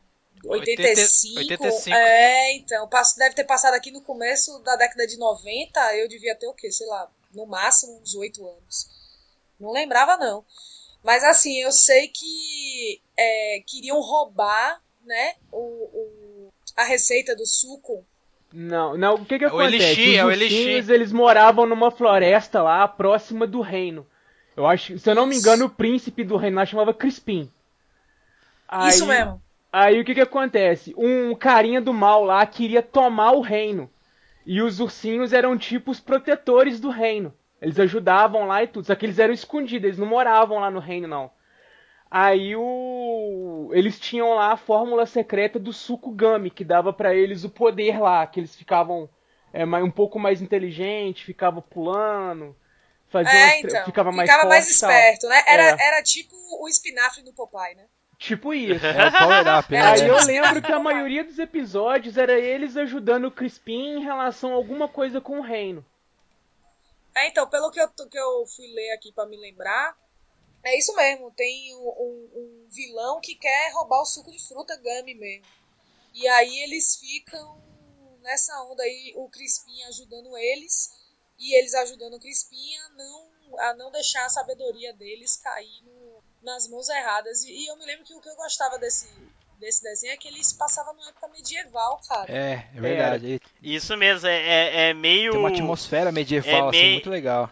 85. 85. É, então. passo- Deve ter passado aqui no começo da década de 90. Eu devia ter o quê? Sei lá, no máximo uns 8 anos. Não lembrava, não. Mas assim, eu sei que é, queriam roubar, né, o, o- a receita do suco. Não, não, o que que É o acontece? Elixir, é o Os ursinhos, Elixir. eles moravam numa floresta lá, próxima do reino. Eu acho, se eu não me engano, o príncipe do reino lá chamava Crispim. Isso Aí- mesmo. Aí o que que acontece? Um carinha do mal lá queria tomar o reino. E os ursinhos eram tipo os protetores do reino. Eles ajudavam lá e tudo. Só que eles eram escondidos, eles não moravam lá no reino, não. Aí o. Eles tinham lá a fórmula secreta do suco Gummy, que dava pra eles o poder lá, que eles ficavam é, mais- um pouco mais inteligentes, ficavam pulando, faziam É, as tre- então. ficava mais Ficava mais forte tal. esperto, né? Era, É. era tipo o espinafre do Popeye, né? Tipo isso. É o Power Up, né? Aí eu É. lembro que a maioria dos episódios era eles ajudando o Crispim em relação a alguma coisa com o reino. É, então, pelo que eu, que eu fui ler aqui pra me lembrar, é isso mesmo. Tem um, um- um vilão que quer roubar o suco de fruta Gummy mesmo. E aí eles ficam nessa onda aí, o Crispim ajudando eles e eles ajudando o Crispim a não, a não deixar a sabedoria deles cair no- nas mãos erradas. E, e eu me lembro que o que eu gostava desse, desse desenho é que eles passavam numa época medieval, cara. É, é verdade. Ele Isso mesmo, é, é, é meio. Tem uma atmosfera medieval, É assim, meio- muito legal.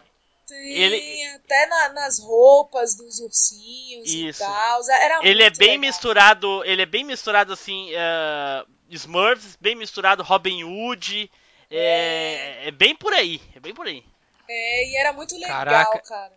Ele- até na- nas roupas dos ursinhos Isso. e tal. Era Ele é bem legal. misturado, ele é bem misturado assim, eh, Smurfs, bem misturado Robin Hood, é, é bem por aí, é bem por aí. É, e era muito legal, Caraca. cara.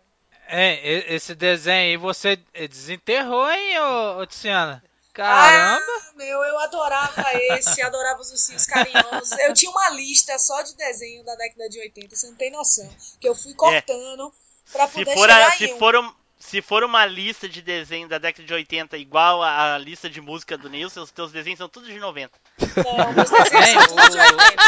É, esse desenho aí você desenterrou, hein, ô, ô Tiziana? Caramba! Ah, meu, eu adorava esse, adorava os ursinhos carinhosos. Eu tinha uma lista só de desenho da década de 80, você não tem noção. Que eu fui cortando pra É. Se poder for, chegar a- se, em um. for um- se for uma lista de desenho da década de 80 igual a, a lista de música do Nilson, os teus desenhos são todos de 90. Não, meus desenhos são tudo de 80.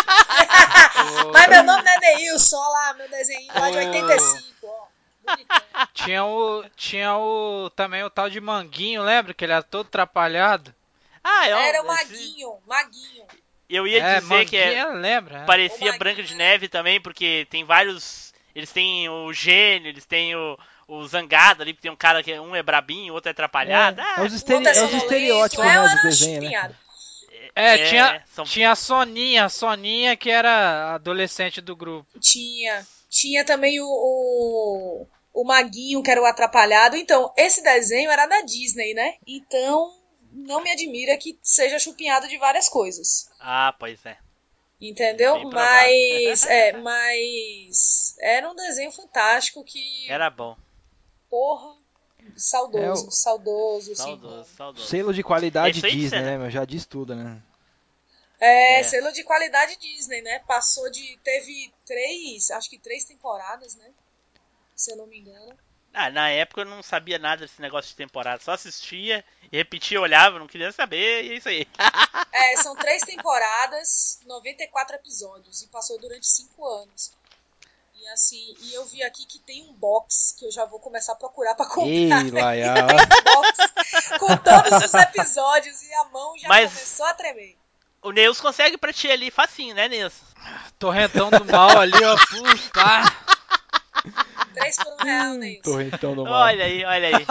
o- Mas meu nome não é Neilson, olha lá, meu desenho lá de O- 85, ó. Tinha o. Tinha o. Também o tal de Manguinho, lembra? Que ele era todo atrapalhado. Ah, é um- Era o esse- Maguinho, Maguinho. Eu ia é, dizer que é, Manguinho, lembra? é. parecia Branca de Neve também, porque tem vários. Eles têm o gênio, eles têm o, o zangado ali, que tem um cara que um é brabinho, o outro é atrapalhado. É, Ah, é os, outro é é os estereótipos é, né, do desenho, né? É, É, tinha, são- tinha a Soninha, a Soninha que era adolescente do grupo. Tinha. Tinha também o, o, o Maguinho, que era o atrapalhado. Então, esse desenho era da Disney, né? Então, não me admira que seja chupinhado de várias coisas. Ah, pois é. Entendeu? Provável. Mas. É, mas. Era um desenho fantástico que. Era bom. Porra. Saudoso, É o- saudoso. Saudoso, saudoso. Selo de qualidade É Disney, né, meu? Já diz tudo, né? É, É. selo de qualidade Disney, né? Passou de. Teve três, acho que três temporadas, né? Se eu não me engano. Ah, na época eu não sabia nada desse negócio de temporada. Só assistia e repetia, olhava, não queria saber, e é isso aí. É, são três temporadas, 94 episódios, e passou durante cinco anos. E assim, e eu vi aqui que tem um box que eu já vou começar a procurar pra comprar. Ei, Laia, ó. box com todos os episódios e a mão já Mas- começou a tremer. O Neus consegue pra ti ali facinho, né, Neus? Torrentão do mal ali, ó. Puta. Três por um real, Neilson. Torrentão do mal. Olha aí, olha aí.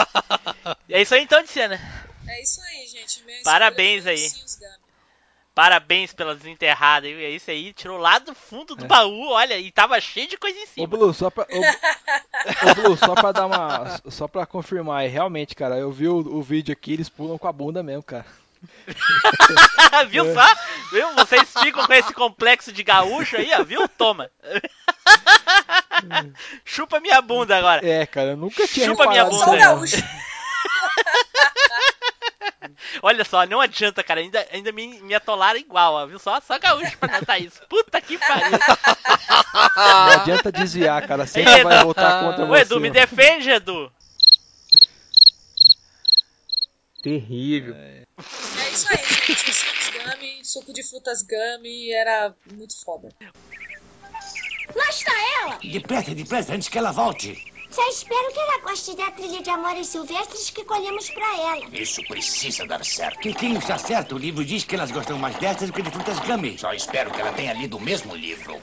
é isso aí então, Tiziana. É isso aí, gente. Minha Parabéns foi aí. Parabéns pela desenterrada. É isso aí, tirou lá do fundo do baú, olha, e tava cheio de coisa em Ô, cima. Blue, só pra. Ô, ô, Blue, só pra dar uma. Só pra confirmar, é, realmente, cara, eu vi o, o vídeo aqui, eles pulam com a bunda mesmo, cara. viu só? Viu? Vocês ficam com esse complexo de gaúcho aí, ó, viu? Toma. Chupa minha bunda agora. É, cara, eu nunca tinha Chupa minha bunda. Não. gaúcho. Olha só, não adianta, cara. Ainda, ainda me, me atolaram igual, ó, viu? Só, só gaúcho pra notar isso. Puta que pariu. Não adianta desviar, cara, sempre Ei, vai Edu. voltar contra Ô, você. Edu, me defende, Edu. Terrível. É isso aí, gente. Ursinhos Gummy, suco de frutas Gummy, era muito foda. Lá está ela! Depressa, depressa, antes que ela volte. Só espero que ela goste da trilha de amores silvestres que colhemos pra ela. Isso precisa dar certo. Kikinho está certo. O livro diz que elas gostam mais dessas do que de frutas gummy. Só espero que ela tenha lido o mesmo livro.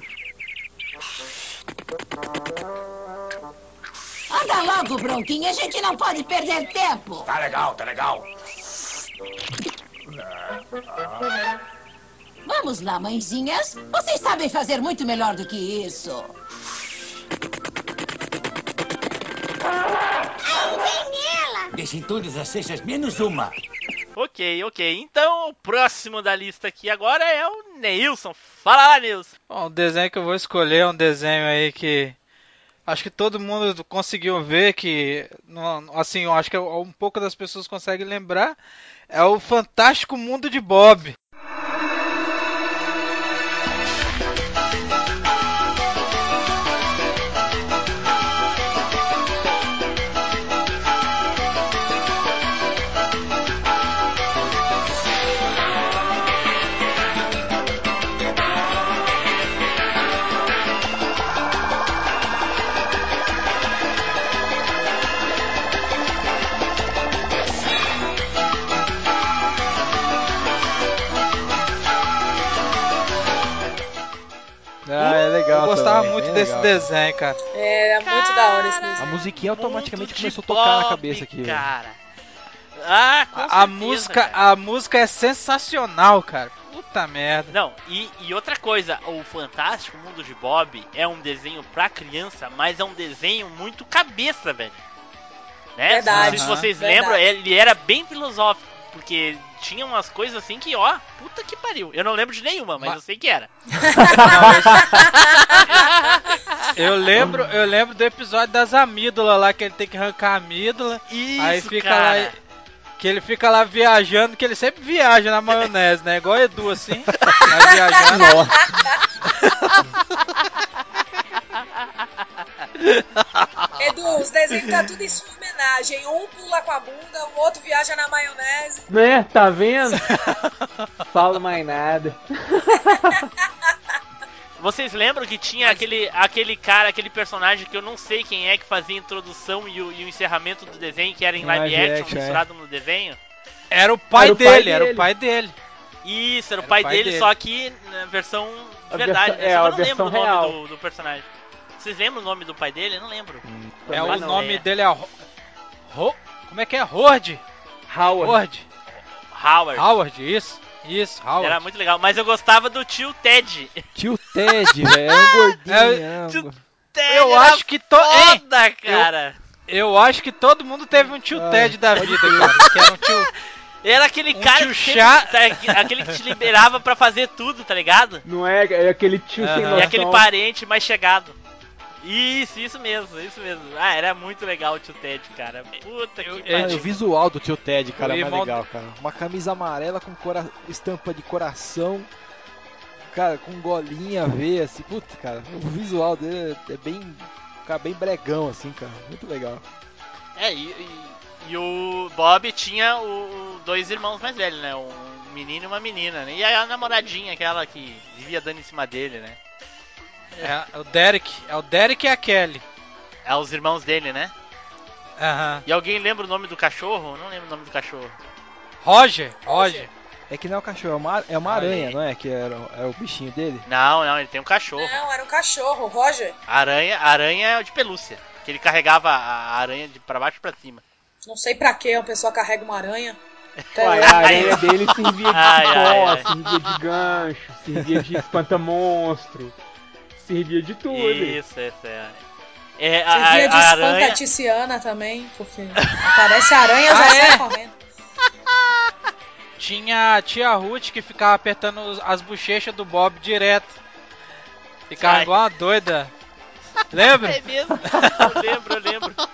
Diga logo, Bronquinho, a gente não pode perder tempo. Tá legal, tá legal. Vamos lá, mãezinhas. Vocês sabem fazer muito melhor do que isso. Deixem todas as cestas menos uma. Ok, ok. Então o próximo da lista aqui agora é o Neilson. Fala lá, Neilson. Bom, o desenho que eu vou escolher é um desenho aí que acho que todo mundo conseguiu ver que assim, eu acho que um pouco das pessoas conseguem lembrar é o Fantástico Mundo de Bob. Legal. Eu gostava também, muito desse legal. desenho, cara. É, é muito da hora esse A desenho. musiquinha automaticamente começou a tocar na cabeça aqui. velho. Cara. Ah, com A, a certeza, música, cara. a música é sensacional, cara. Puta merda. Não, e, e outra coisa, o Fantástico Mundo de Bob é um desenho pra criança, mas é um desenho muito cabeça, velho. Né? Verdade, Não sei se vocês verdade. lembram, ele era bem filosófico, porque tinha umas coisas assim que, ó, puta que pariu. Eu não lembro de nenhuma, mas Ma- eu sei que era. Eu lembro, eu lembro do episódio das amígdalas lá, que ele tem que arrancar a amígdala. Isso, aí fica cara. lá. Que ele fica lá viajando, que ele sempre viaja na maionese, né? Igual o Edu, assim. Vai viajando. Edu, os desenhos tá tudo em sua homenagem. Um pula com a bunda, o outro viaja na maionese. Né? Tá vendo? Falo mais nada. Vocês lembram que tinha aquele, aquele cara, aquele personagem que eu não sei quem é que fazia a introdução e o, e o encerramento do desenho, que era em live, Live action, action, é. misturado no desenho? Era o pai Era o pai dele, era o pai dele. Isso, era o Era pai, o pai dele, dele. só que na versão A verdade, versão- né? é, Só a que eu não lembro o nome do, do personagem. Vocês lembram o nome do pai dele? Eu não lembro. É Também o não. nome É. dele é Como é que é? Horde? Howard. Horde. Howard. Howard, isso. Isso, Howard. Era muito legal, mas eu gostava do tio Ted. Tio Ted, velho. É um gordinho. É, é tio- Ted Eu era acho que to... Hein? foda, cara. Eu acho que todo mundo teve um tio Ah, Ted da vida, cara. Que era um tio. Era aquele Um cara tio que tá, aquele que te liberava pra fazer tudo, tá ligado? Não é, é aquele tio sem Aham. noção. E aquele parente mais chegado. Isso, isso mesmo, isso mesmo. Ah, era muito legal o tio Ted, cara. Puta Eu- que pariu. o visual do tio Ted, cara, O é mais irmão legal, cara. Uma camisa amarela com cora... estampa de coração. Cara, com golinha, veia, assim. Putz, cara, o visual dele é bem. Cara, bem bregão, assim, cara. Muito legal. É, e, e- e o Bob tinha o, o dois irmãos mais velhos, né? Um menino e uma menina, né? E a namoradinha, aquela que vivia dando em cima dele, né? É o Derek. É o Derek e a Kelly. É os irmãos dele, né? Aham. E alguém lembra o nome do cachorro? Não lembro o nome do cachorro. Roger. Roger. É que não é o cachorro, é uma, é uma aranha, não é? Que era, é o bichinho dele. Não, não, ele tem um cachorro. Não, era um cachorro, Roger. Aranha, aranha é de pelúcia. Que ele carregava a aranha de pra baixo e pra cima. Não sei pra que uma pessoa carrega uma aranha. Até Uai, a aranha dele servia de Ai, ai, pó, ai. servia de gancho, servia de espanta-monstro, servia de tudo. Isso, isso é. É, a, Servia de a espanta aranha. Tiziana também, porque aparece aranha já Ah, é? sai correndo. Tinha a tia Ruth que ficava apertando as bochechas do Bob direto. Ficava Ai. igual uma doida. Lembra? É mesmo? Eu lembro, eu lembro.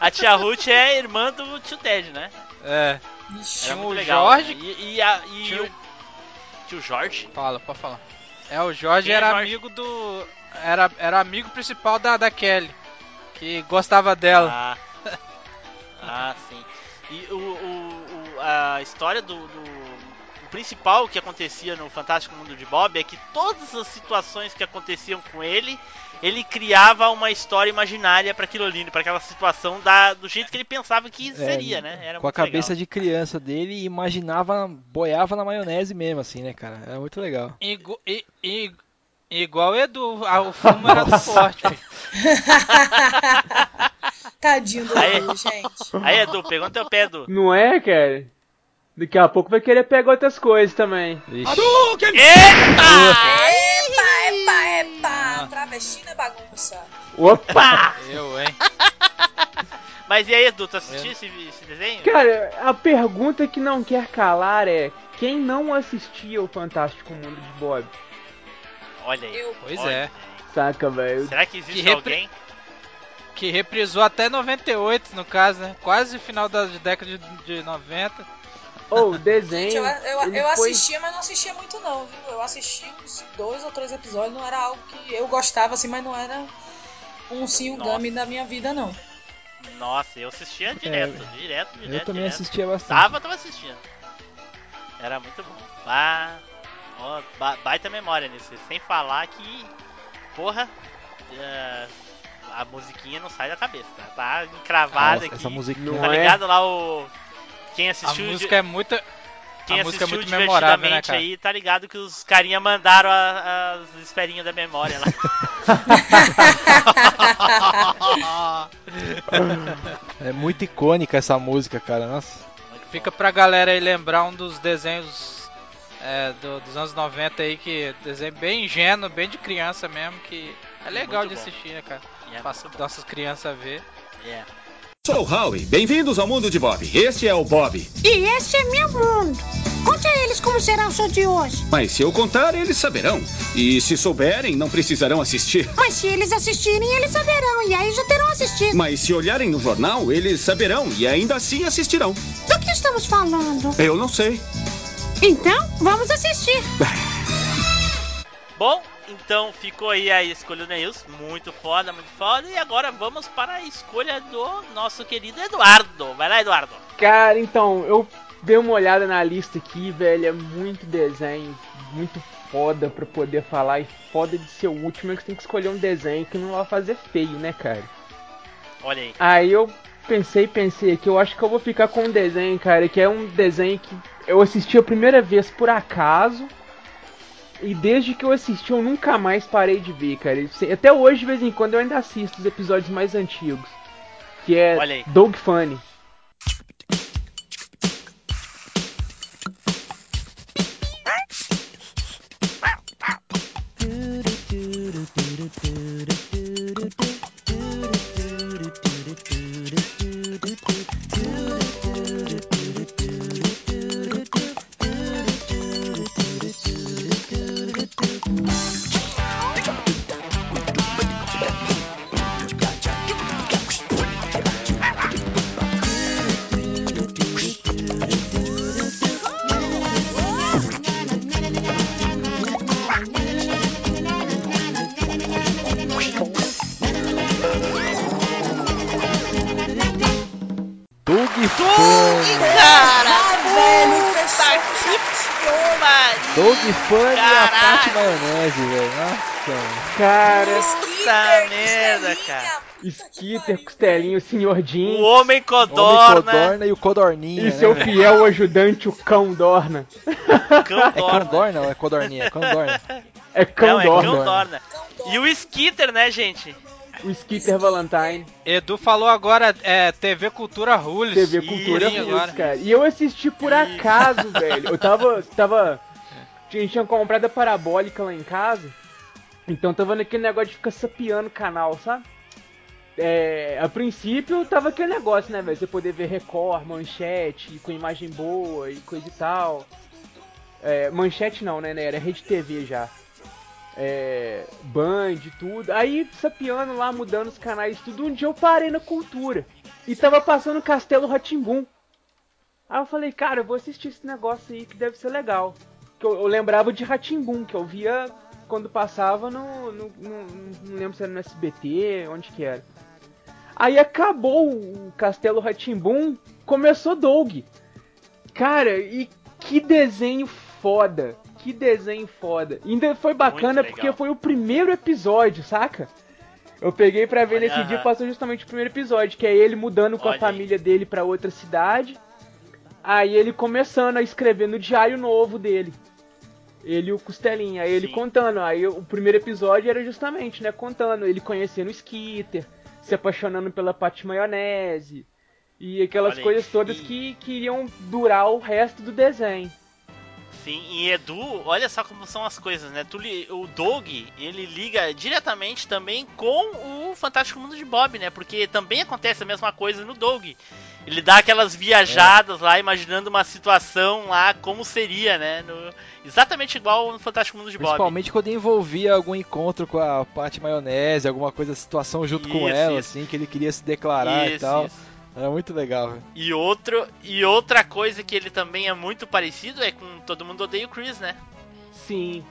A tia Ruth é irmã do tio Ted, né? É. Era Tinha muito o legal. Jorge. né? E, e, a, e Tinha o tio Jorge? Fala, pode falar. É, o Jorge Quem é era Jorge? amigo do. Era, era amigo principal da, da Kelly. Que gostava dela. Ah, ah sim. E o, o- o- a história do, do- o principal que acontecia no Fantástico Mundo de Bob é que todas as situações que aconteciam com ele, ele criava uma história imaginária para aquilo ali, para aquela situação da, do jeito que ele pensava que seria, né? Era Com a cabeça legal. de criança dele e imaginava, boiava na maionese mesmo, assim, né, cara? É muito legal. Igu- i- i- Igual o Edu, ah, o fumo era do forte. Tadinho do Aí. Edu, gente. Aí, Edu, pegou no teu pé, Edu. Não é, cara? Daqui a pouco vai querer pegar outras coisas também. Epa, epa, epa! Travesti é bagunça. Opa! Eu, hein? Mas e aí, Edu, tu assistiu esse, esse desenho? Cara, a pergunta que não quer calar é: quem não assistia o Fantástico Mundo de Bob? Olha aí. Eu. Pois Olha é. Saca, velho? Será que existe Que repre- alguém? Que reprisou até 98, no caso, né? Quase final da década de, de 90. Ou o desenho. Gente, eu, eu, eu foi- assistia, mas não assistia muito não, viu? Eu assisti uns dois ou três episódios, não era algo que eu gostava assim, mas não era um sim um Nossa. gami da minha vida não. Nossa, eu assistia direto, direto, direto. Eu também direto. assistia bastante. Tava, tava assistindo. Era muito bom. Ah, ó, ba- baita memória nisso. Sem falar que, porra, é, a musiquinha não sai da cabeça. Tá, tá encravada Nossa, aqui. essa musiquinha. Não Tá é? ligado lá o. Quem A assistiu, música é muito. quem a música é muito memorável, né, cara? aí, tá ligado que os carinha mandaram a- as esferinhas da memória lá. É muito icônica essa música, cara. Nossa. Fica pra galera aí lembrar um dos desenhos é, do- dos anos 90 aí, que desenho bem ingênuo, bem de criança mesmo, que é legal Muito de bom. assistir, né, cara? É Pra muito bom. nossas crianças ver. É. Sou o Howie. Bem-vindos ao mundo de Bob. Este é o Bob. E esse é meu mundo. Conte a eles como será o show de hoje. Mas se eu contar, eles saberão. E se souberem, não precisarão assistir. Mas se eles assistirem, eles saberão. E aí já terão assistido. Mas se olharem no jornal, eles saberão e ainda assim assistirão. Do que estamos falando? Eu não sei. Então, vamos assistir. Bom, então ficou aí a escolha do Neils. Muito foda, muito foda. E agora vamos para a escolha do nosso querido Eduardo. Vai lá, Eduardo. Cara, então, eu dei uma olhada na lista aqui, velho. É muito desenho, muito foda pra poder falar. E foda de ser o último é que você tem que escolher um desenho que não vai fazer feio, né, cara? Olha aí. Aí eu pensei, pensei aqui, eu acho que eu vou ficar com um desenho, cara, que é um desenho que eu assisti a primeira vez por acaso. E desde que eu assisti, eu nunca mais parei de ver, cara. Até hoje, de vez em quando, eu ainda assisto os episódios mais antigos. Que é. Dog Funny. Doug Doug Funny e a. Pati Maionese, velho. Nossa. Cara, Puta merda, cara. Skitter, Costelinho, Senhor Jeans. O Homem Homem Codorna. Codorna e o Codorninha. E né, seu velho? fiel ajudante, o Cão Dorna. Cão É Dorna. Candorna ou é Codorninha? É Candorna. É Cão Não, é Dorna. Cão Dorna. E o Skitter, né, gente? O Skitter Valentine. Edu falou agora é, TV Cultura Rules. TV Cultura Rules, cara. E eu assisti por acaso, velho. Eu tava. tava a gente tinha comprado a parabólica lá em casa. Então tava naquele negócio de ficar sapeando o canal, sabe? É, a princípio tava aquele negócio, né, velho? Você poder ver Record, manchete, com imagem boa e coisa e tal. É, manchete não, né, né? Era Rede TV já. É, Band, tudo. Aí, sapeando lá, mudando os canais, tudo. Um dia eu parei na cultura. E tava passando Castelo Ratimbum. Aí eu falei, cara, eu vou assistir esse negócio aí que deve ser legal. Que eu, eu lembrava de Ratimbum, que eu via quando passava no, no, no- Não lembro se era no SBT, onde que era. Aí acabou o Castelo Ratimbum, começou Doug. Cara, e que desenho foda. Que desenho foda. Ainda foi bacana porque foi o primeiro episódio, saca? Eu peguei pra ver Olha, nesse dia, passou justamente o primeiro episódio, que é ele mudando com Olha a aí. família dele pra outra cidade. Aí ele começando a escrever no diário novo dele. Ele e o Costelinha, aí ele Sim. contando, aí o primeiro episódio era justamente, né, contando, ele conhecendo o Skitter, se apaixonando pela Pati Maionese, e aquelas Olha coisas todas E- que, que iriam durar o resto do desenho. Sim, e Edu, olha só como são as coisas, né? Tu li- o Doug, ele liga diretamente também com o Fantástico Mundo de Bob, né? Porque também acontece a mesma coisa no Doug. Ele dá aquelas viajadas lá, imaginando uma situação lá, como seria, né? No- exatamente igual no Fantástico Mundo de Bob. Principalmente quando envolvia algum encontro com a Paty Maionese, alguma coisa, situação junto com Isso, ela, isso. assim, que ele queria se declarar e Isso, tal. isso. Era muito legal, velho. E, outro, e outra coisa que ele também é muito parecido é com Todo Mundo Odeia o Chris, né? Sim.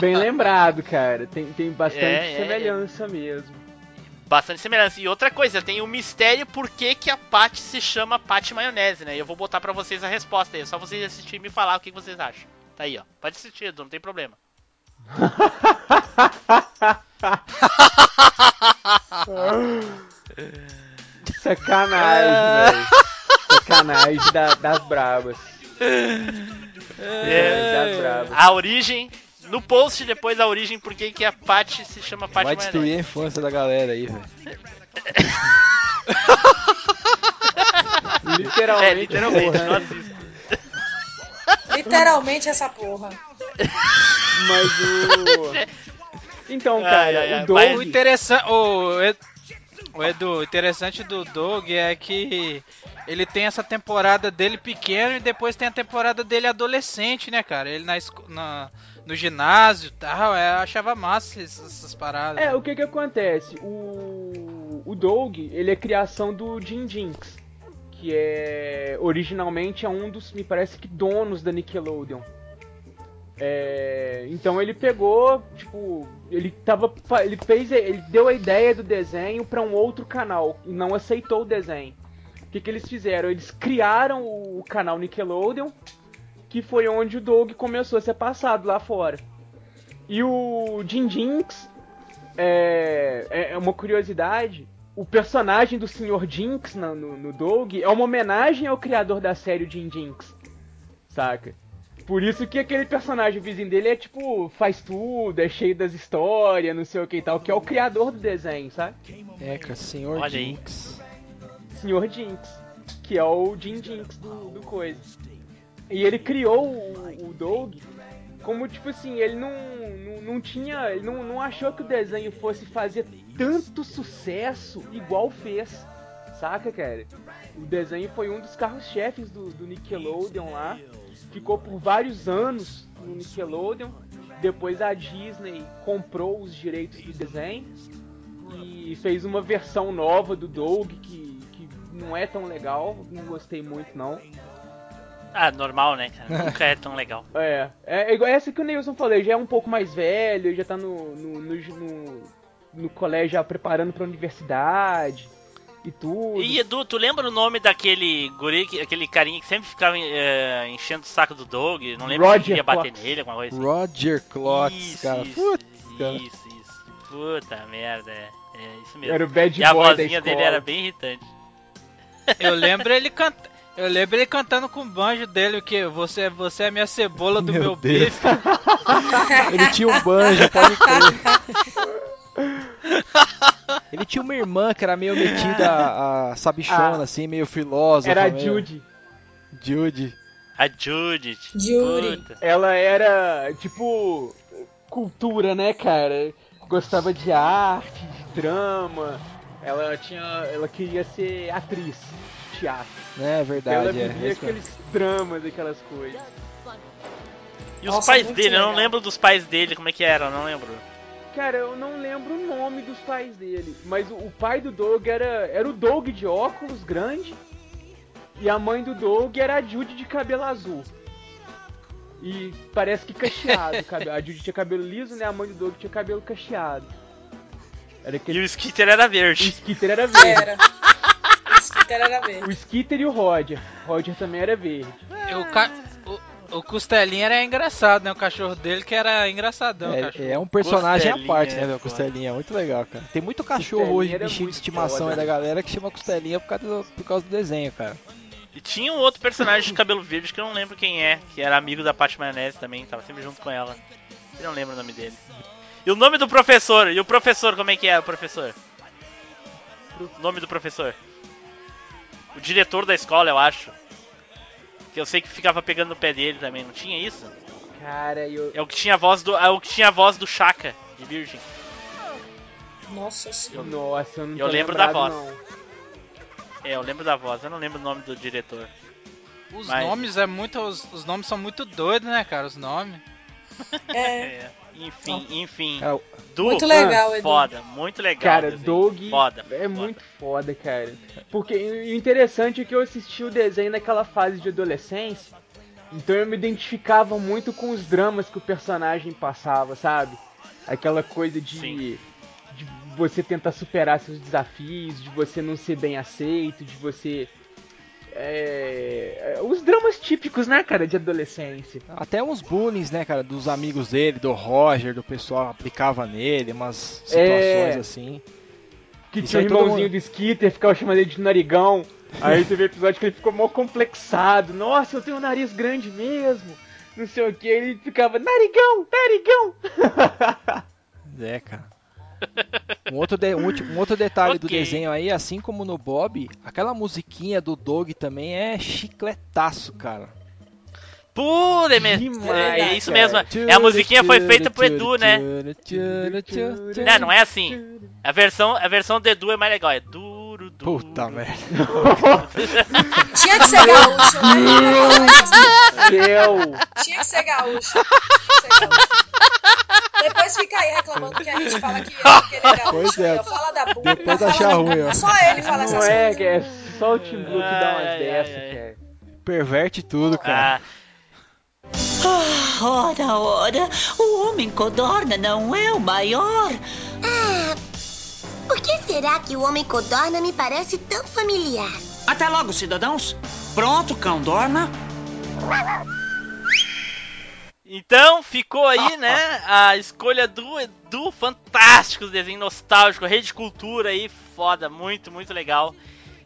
Bem lembrado, cara. Tem, tem bastante É, é, semelhança mesmo. Bastante semelhança. E outra coisa, tem o mistério por que, que a Patty se chama Patty Maionese, né? E eu vou botar pra vocês a resposta aí. É só vocês assistirem e me falar o que que vocês acham. Tá aí, ó. Pode assistir, não tem problema. Sacanagem, velho. Sacanagem da- das brabas. É, das brabas. A origem, no post depois a origem por que, que a Patty se chama Patty Vai Maionese. destruir a infância da galera aí, velho. Literalmente. É, literalmente, porra. não. Literalmente essa porra. Mas o. Então, cara, ai, ai, o Doug. O interessante, o, Ed- o Edu, o interessante do Doug é que ele tem essa temporada dele pequeno e depois tem a temporada dele adolescente, né, cara? Ele na, na- no ginásio e tal, é, eu achava massa essas, paradas. É, o que que acontece? O, o Doug, ele é criação do Jim Jinx, que é originalmente é um dos, me parece que donos da Nickelodeon. É, então ele pegou, tipo, ele tava, ele fez, ele deu a ideia do desenho pra um outro canal e não aceitou o desenho. O que que eles fizeram? Eles criaram o canal Nickelodeon, que foi onde o Doug começou a ser passado lá fora. E o Jim Jinx é, é- é uma curiosidade. O personagem do Sr. Jinx na- no, no Doug é uma homenagem ao criador da série o Jim Jinx. Saca? Por isso que aquele personagem vizinho dele é tipo, faz tudo, é cheio das histórias, não sei o que e tal, que é o criador do desenho, sabe? É, cara, senhor Olha aí. Jinx. Sr. Jinx, que é o Jim Jinx do, do coisa. E ele criou o, o Doug como, tipo assim, ele não, não, não tinha. Ele não, não achou que o desenho fosse fazer tanto sucesso igual fez. Saca, cara? O desenho foi um dos carros-chefes do, do Nickelodeon lá. Ficou por vários anos no Nickelodeon. Depois a Disney comprou os direitos do desenho e fez uma versão nova do Doug que não é tão legal, não gostei muito não. Ah, normal, né, cara? Nunca é tão legal. É, é igual essa que o Neilson falou, já é um pouco mais velho, já tá no, no, no, no, no colégio já preparando pra universidade e tudo. E Edu, tu lembra o nome daquele guri, que- aquele carinha que sempre ficava eh, enchendo o saco do Doug? Não lembro se Roger queria bater Klotz. nele, alguma coisa assim. Roger Klotz, Isso, cara. isso, Putz, cara. Isso, isso. Puta merda, é. É isso mesmo. Era o bad e a boy da vozinha dele era bem irritante. Eu lembro ele canta... Eu lembro ele cantando com o banjo dele, o que você, você é a minha cebola do meu, Meu bife. Ele tinha um banjo, pode crer. Ele tinha uma irmã que era meio metida a, a sabichona, Ah. assim, meio filósofa. Era a meio- Judy. Judy. A Judith. Judy. Puta. Ela era, tipo, cultura, né, cara? Gostava de arte, de drama. Ela tinha. Ela queria ser atriz de teatro. É ela verdade, é. vivia é aqueles dramas, aquelas coisas. E os Nossa, pais dele, eu não legal. lembro dos pais dele, como é que era, eu não lembro. Cara, eu não lembro o nome dos pais dele, mas o, o pai do Doug era, era o Doug de óculos grande e a mãe do Doug era a Judy de cabelo azul. E parece que cacheado. a Judy tinha cabelo liso, né? A mãe do Doug tinha cabelo cacheado. Era E aquele... o Skitter era O verde. Skitter era verde. Era. O Skitter era verde. O Skitter e o Roger. Roger também era verde. O, ca... o, o Costelinha era engraçado, né? O cachorro dele que era engraçadão. o. É, é um personagem à parte, né, é meu? Costelinha, muito legal, cara. Tem muito cachorro Costelinha hoje, bichinho de estimação foda, aí da né? galera que chama Costelinha por causa do, por causa do desenho, cara. E tinha um outro personagem de cabelo verde que eu não lembro quem é, que era amigo da Paty Maionese também, tava sempre junto com ela. Eu não lembro o nome dele. E o nome do professor? E o professor, como é que é o professor? O nome do professor? O diretor da escola, eu acho. Que eu sei que ficava pegando no pé dele também, não tinha isso? Cara, eu. É o que tinha a voz do. É o que tinha a voz do Chaka, de Virgem. Nossa senhora. Nossa, eu não Eu tô lembro da lembrado, voz. não. É, eu lembro da voz, eu não lembro o nome do diretor. Os Mas- nomes é muito. Os, os nomes são muito doidos, né, cara? Os nomes. É. É, enfim, enfim. Cara, o- Du, Muito legal, Edu. foda, muito legal. Cara. Doug Foda, é foda. muito foda, cara. Porque o interessante é que eu assisti o desenho naquela fase de adolescência, então eu me identificava muito com os dramas que o personagem passava, sabe? Aquela coisa de, Sim. de você tentar superar seus desafios, de você não ser bem aceito, de você. É, os dramas típicos, né, cara, de adolescência. Até uns bullying, né, cara, dos amigos dele, do Roger, do pessoal aplicava nele, umas situações É. assim. Que Isso tinha o irmãozinho mundo- do Skitter, ficava chamando ele de narigão. Aí teve episódio que ele ficou mó complexado. Nossa, eu tenho um nariz grande mesmo. Não sei o que. Ele ficava, narigão, narigão. É, cara. Um outro, de- um um outro detalhe do Ok. desenho aí, assim como no Bob, aquela musiquinha do Dog também é chicletaço, cara. Pura, é, Demais, é isso mesmo. É a musiquinha foi feita pro Edu, né? Não, não é assim. A versão, a versão do Edu é mais legal. É duro. Puta merda. Tinha que ser gaúcho, né? Céu. Tinha que ser gaúcho. Tinha que ser gaúcho. Depois fica aí reclamando que a gente fala que, é, ele é gaúcho. Pois é. Fala da bunda. Depois achar ruim, ó. Só ele fala essas Não é, coisas. que é só o Tim Blue que dá umas dessas, cara. Perverte tudo, cara. Ah, Ah, ora, ora, o homem codorna não é o maior. Ah, por que será que o homem codorna me parece tão familiar? Até logo, cidadãos. Pronto, cão dorna. Então ficou aí, né? A escolha do Edu, fantástico desenho nostálgico, rede cultura aí, foda, muito, muito legal.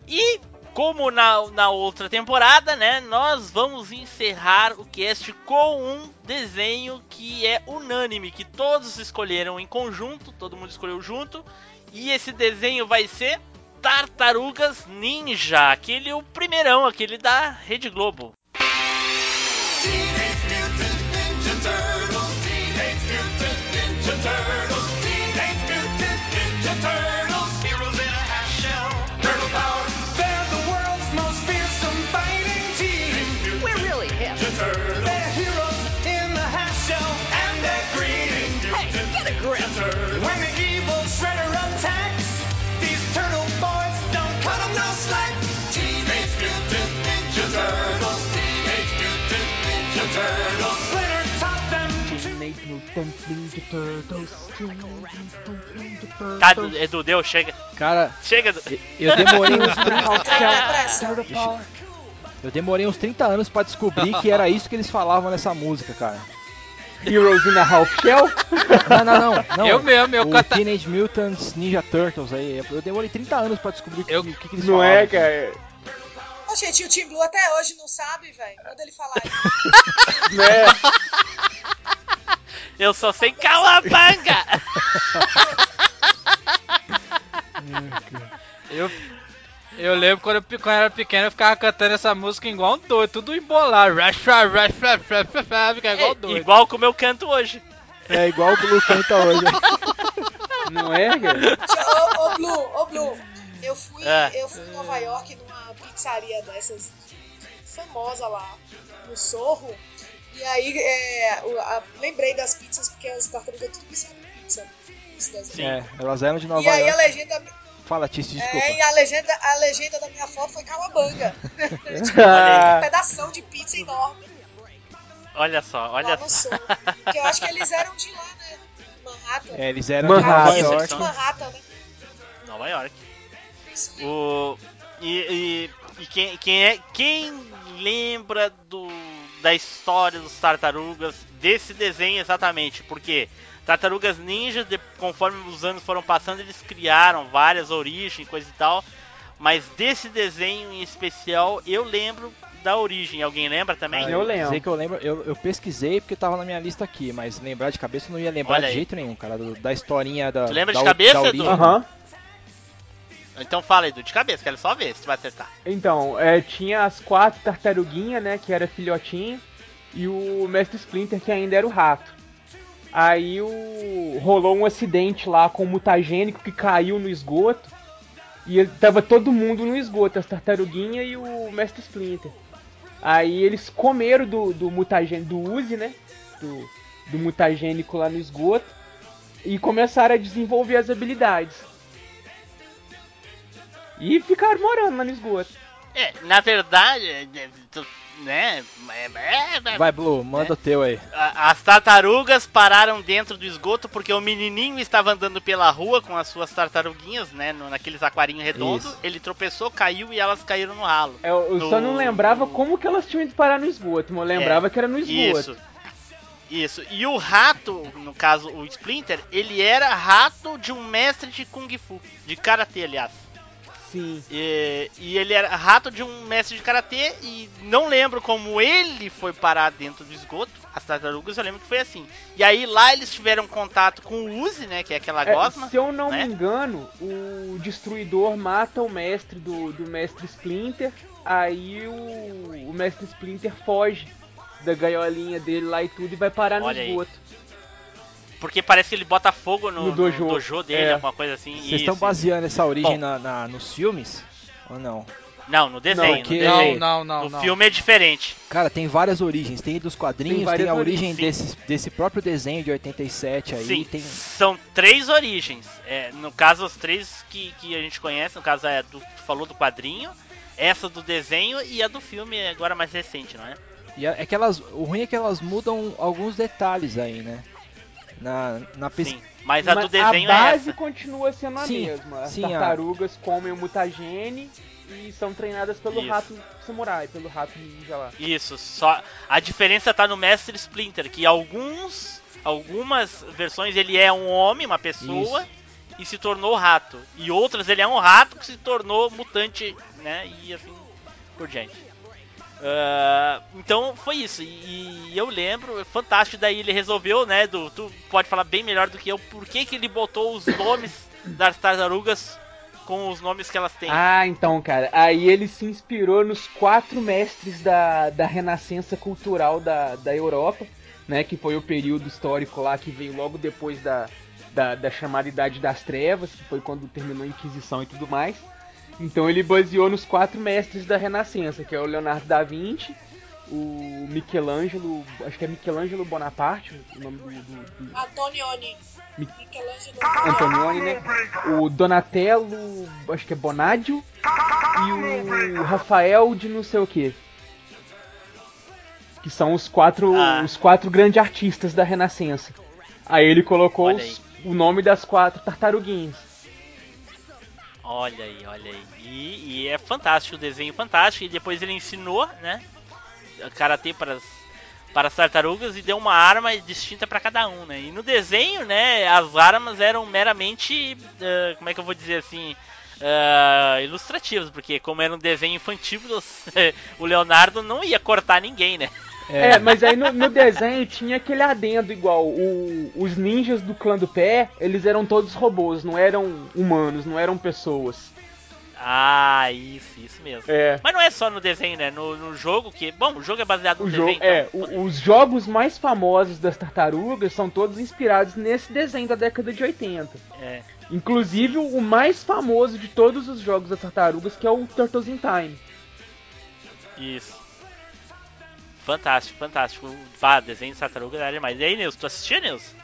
E como na, na outra temporada, né? Nós vamos encerrar o cast com um desenho que é unânime, que todos escolheram em conjunto, todo mundo escolheu junto. E esse desenho vai ser Tartarugas Ninja, aquele o primeirão, aquele da Rede Globo. Tá, Edu, deu, chega. Cara, Chega, Edu. eu demorei uns Pressão. Eu demorei uns 30 anos pra descobrir que era isso que eles falavam nessa música, cara. Heroes in a Half Shell? Não, não, não. não. Eu mesmo, eu canta- Teenage Mutants Ninja Turtles aí. Eu demorei 30 anos pra descobrir o que, Eu- que, que eles Não falavam. é, cara? Ô, gente, o Tim Blue até hoje não sabe, velho. Manda ele falar aí. Né? Eu só sei calabanga! Eu, eu lembro quando eu, quando eu era pequeno eu ficava cantando essa música igual um doido, tudo embolado. Rush, rush, rush, rush, rush, rush, rush, Fica igual doido. Igual como eu canto hoje. É igual o Blue canta hoje. Não é, cara? Ô, ô, Blue, ô, Blue. Eu fui, É. eu fui em Nova York numa pizzaria dessas famosa lá, no Sorro. E aí, é, o- a- lembrei das pizzas, porque as tartarugas tudo viciadas em pizza. É, elas eram de Nova E aí a York. legenda, Fala, Tice, desculpa. é, e a legenda, a legenda da minha foto foi calabanga. Ah, um pedação de pizza enorme Olha só, olha lá no só. Porque eu acho que eles eram de lá, né? Manhattan. É, eles eram Manhattan. de Nova Isso, York. Manhattan, né? Nova York. O, e e, e quem, quem, é, quem lembra do, da história dos tartarugas, desse desenho exatamente? Porque Tartarugas Ninja, de- conforme os anos foram passando, eles criaram várias origens, coisa e tal. Mas desse desenho em especial, eu lembro da origem. Alguém lembra também? Ah, eu lembro. Dizer que eu lembro, eu, eu pesquisei porque tava na minha lista aqui, mas lembrar de cabeça eu não ia lembrar Olha de aí. jeito nenhum, cara, do- da historinha da. Tu lembra da de cabeça, da Edu? origem. Aham. Então fala, Edu, de cabeça, quero só ver se tu vai acertar. Então, é, tinha as quatro tartaruguinhas, né, que era filhotinho, e o Mestre Splinter, que ainda era o rato. Aí o... rolou um acidente lá com o mutagênico que caiu no esgoto, e tava todo mundo no esgoto, as tartaruguinhas e o Mestre Splinter. Aí eles comeram do, do mutagênico, do Uzi, né, do, do mutagênico lá no esgoto, e começaram a desenvolver as habilidades. E ficaram morando lá no esgoto. É, na verdade, é, é, tu- né? é, é, é, Vai, Blue, manda o teu aí. As tartarugas pararam dentro do esgoto porque o menininho estava andando pela rua com as suas tartaruguinhas, né? no- naqueles aquarinhos redondos. Isso. Ele tropeçou, caiu e elas caíram no ralo. É, Eu, eu só No- não lembrava como que elas tinham ido parar no esgoto, mas eu lembrava É, que era no esgoto. Isso. Isso. E o rato, no caso o Splinter, ele era rato de um mestre de Kung Fu. De Karatê, aliás. Sim. E, e ele era rato de um mestre de karatê e não lembro como ele foi parar dentro do esgoto. As tartarugas eu lembro que foi assim. E aí lá eles tiveram contato com o Uzi, né? Que é aquela É, gosma. se eu não né? me engano, o destruidor mata o mestre do, do mestre Splinter, aí o, o mestre Splinter foge da gaiolinha dele lá e tudo e vai parar no Olha aí. Porque parece que ele bota fogo no, No no dojo. dojo, dele, É. alguma coisa assim. Vocês estão Isso. baseando essa origem Bom. na, na- nos filmes? Ou não? Não, no desenho. porque- no desenho. Não, não, não, No não. filme é diferente. Cara, tem várias origens. Tem dos quadrinhos, Tem tem, a origem desse, desse próprio desenho de 87 aí. Sim, Tem... são três origens. É, no caso, as três que, que a gente conhece, no caso é do tu falou do quadrinho, essa do desenho e a do filme agora mais recente, não é? E é é que elas, o ruim é que elas mudam alguns detalhes aí, né? Na, na Sim. pesquisa. Mas a do Mas desenho a é base essa. continua sendo a Sim, mesma. As sim, a- tartarugas comem o mutagene e são treinadas pelo Isso. rato samurai, pelo rato ninja lá. Isso, só a diferença tá no Mestre Splinter, que alguns algumas versões ele é um homem, uma pessoa Isso. e se tornou rato. E outras ele é um rato que se tornou mutante, né? E assim por diante. Ah, então foi isso. E, e eu lembro, é fantástico. Daí ele resolveu, né? Do, tu pode falar bem melhor do que eu, por que, que ele botou os nomes das tartarugas com os nomes que elas têm. Ah, então, cara, aí ele se inspirou nos quatro mestres da, da renascença cultural da, da Europa, né? Que foi o período histórico lá que veio logo depois da, da, da chamada Idade das Trevas, que foi quando terminou a Inquisição e tudo mais. Então ele baseou nos quatro mestres da renascença, que é o Leonardo da Vinci, o Michelangelo, acho que é Michelangelo Bonaparte, o nome do- do- do Antonioni. Mi- Michelangelo Antonioni, né? O Donatello, acho que é Bonadio. E o Rafael de não sei o que. Que são os quatro, Ah. os quatro grandes artistas da Renascença. Aí ele colocou os- o nome das quatro tartaruguinhas. Olha aí, olha aí. E, e é fantástico, o desenho fantástico. E depois ele ensinou, né? Karatê para para as tartarugas e deu uma arma distinta para cada um, né? E no desenho, né? As armas eram meramente. eh, como é que eu vou dizer assim? eh, ilustrativas, porque como era um desenho infantil, o Leonardo não ia cortar ninguém, né? É, mas aí no, no desenho tinha aquele adendo igual. O- os ninjas do clã do pé, eles eram todos robôs, não eram humanos, não eram pessoas. Ah, isso, isso mesmo. É. Mas não é só no desenho, né? No, no jogo que. Bom, o jogo é baseado no O desenho. jogo, é, então, o- os jogos mais famosos das tartarugas são todos inspirados nesse desenho da década de 80. É. Inclusive o mais famoso de todos os jogos das tartarugas, que é o Turtles in Time. Isso. Fantástico, fantástico. Pá, desenho de tartaruga era demais. E aí, Nilson, tu assistia, Nilson?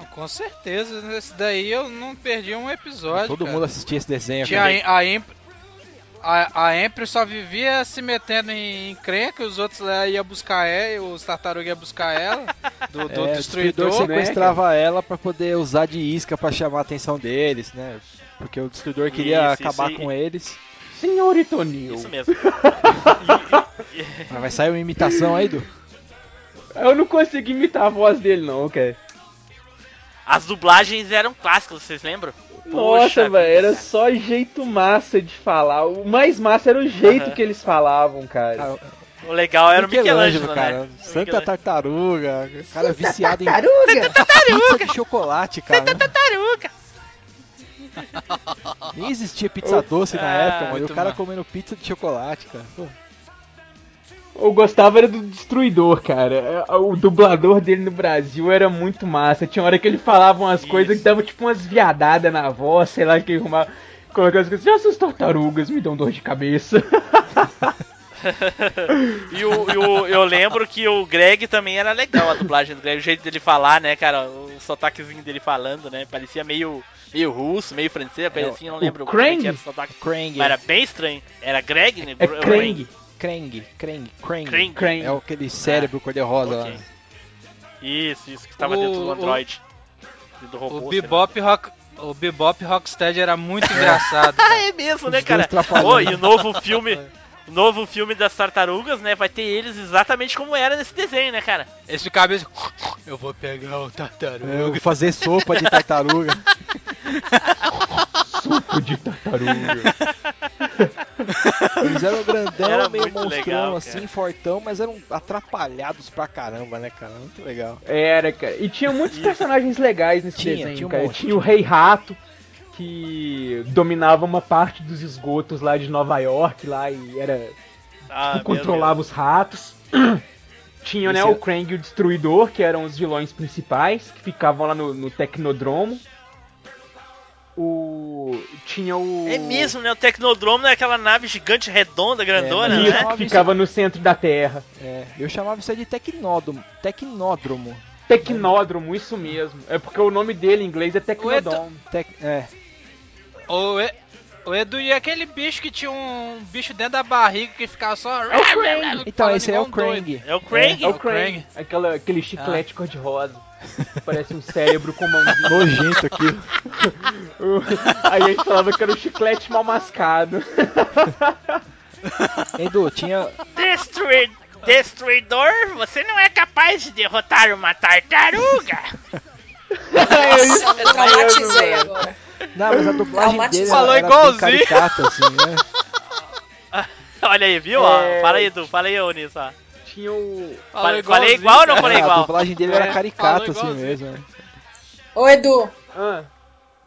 Ah, Com certeza, nesse daí eu não perdi um episódio. Todo cara. mundo assistia esse desenho. Tinha cara. a, a, Imp, a, a Empre só vivia se metendo em encrenca, os outros lá iam buscar ela, os tartarugas iam buscar ela, do, do É, o destruidor. sequestrava ela pra poder usar de isca pra chamar a atenção deles, né? Porque o destruidor queria Isso, isso acabar aí. com eles. Senhorito Neil. Isso mesmo. Mas vai sair uma imitação aí, do. Eu não consegui imitar a voz dele não, ok. As dublagens eram clássicas, vocês lembram? Nossa, Poxa velho, era só jeito massa de falar. O mais massa era o jeito Aham. que eles falavam, cara. O legal era o Michelangelo, cara. né? Santa Tartaruga. Cara viciado em Tartaruga! pizza de chocolate, cara. Tartaruga! Nem existia pizza doce na Ah, época, mano. E o cara ma- comendo pizza de chocolate, cara. Pô. Eu gostava era do Destruidor, cara. O dublador dele no Brasil era muito massa. Tinha hora que ele falava umas coisas que dava tipo umas viadadas na voz, sei lá, que ele arrumava. Colocava as coisas assim, essas tartarugas me dão dor de cabeça. E, o, e o- eu lembro que o Greg também era legal, a dublagem do Greg, o jeito dele falar, né, cara, o sotaquezinho dele falando, né, parecia meio, meio russo, meio francês, É, assim, eu não o lembro Krang? é que era o sotaque. Krang. Mas era bem estranho. Era Greg, né? É Krang. Krang, Krang, Krang. Krang. Krang. É aquele cérebro cor-de-rosa ok. lá. Isso, isso, que tava O- dentro do o- Android. Do robô, O. Bebop Rock. O Bebop Rocksteady era muito engraçado. Ah, é mesmo, né, cara? e o novo filme. O novo filme das tartarugas, né? Vai ter eles exatamente como era nesse desenho, né, cara? Esse cabeça. Eu vou pegar o tartaruga. Eu vou fazer sopa de tartaruga. Suco de tartaruga. Eles eram grandão, Era meio monstrão legal, assim, cara. fortão, mas eram atrapalhados pra caramba, né, cara? Muito legal. Era, cara. E tinha muitos personagens legais nesse Tinha, desenho, tinha um cara. monte, tinha o Rei Rato, que dominava uma parte dos esgotos lá de Nova York, lá, e era. Ah, tipo, controlava os ratos. Tinha, né, o é- Krang e o Destruidor, que eram os vilões principais, que ficavam lá no, no Tecnodromo. O. Tinha o. É mesmo, né? O Tecnodromo é aquela nave gigante redonda, grandona, mas Isso, né? que ficava no centro da Terra. É, eu chamava isso aí de tecnódromo. Tecnódromo. Tecnódromo, isso mesmo. É porque o nome dele em inglês é Tecnodome. Tec- é. O, E- o Edu e aquele bicho que tinha um bicho dentro da barriga que ficava só. É o Krang. Então, esse aí é o um. Krang. É o Krang? É o o Krang. Krang. Aquela, aquele chiclete cor-de-rosa. Parece um cérebro com mãozinha. Nojento aqui. Aí a gente falava que era um chiclete mal mascado. Edu, tinha. Destruid... Destruidor, você não é capaz de derrotar uma tartaruga! Nossa, eu me traumatizei agora. Não, mas a dublagem dele Falou era igualzinho. bem caricata, assim, né? Olha aí, viu? É. Fala aí, Edu, fala aí, ô Nisso. ó. Tinha o. Falei, falei igual ou não falei É, a igual? dublagem dele É, era caricata, falou assim mesmo. né? Ô, Edu, Ah,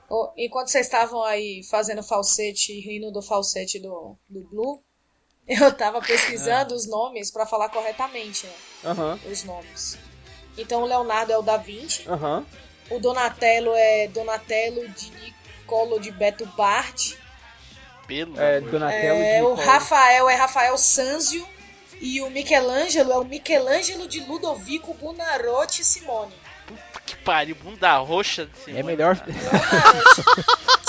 ô, enquanto vocês estavam aí fazendo falsete, rindo do falsete do, do Blue, eu tava pesquisando os nomes pra falar corretamente, né? aham, Os nomes. Então o Leonardo é o Da Vinci, aham. o Donatello é Donatello de Niccolo de Beto Bart, Pelo É, Donatello é, de o. Rafael é Rafael Sanzio e o Michelangelo é o Michelangelo de Ludovico Buonarroti Simone. Que pariu, bunda roxa desse É melhor.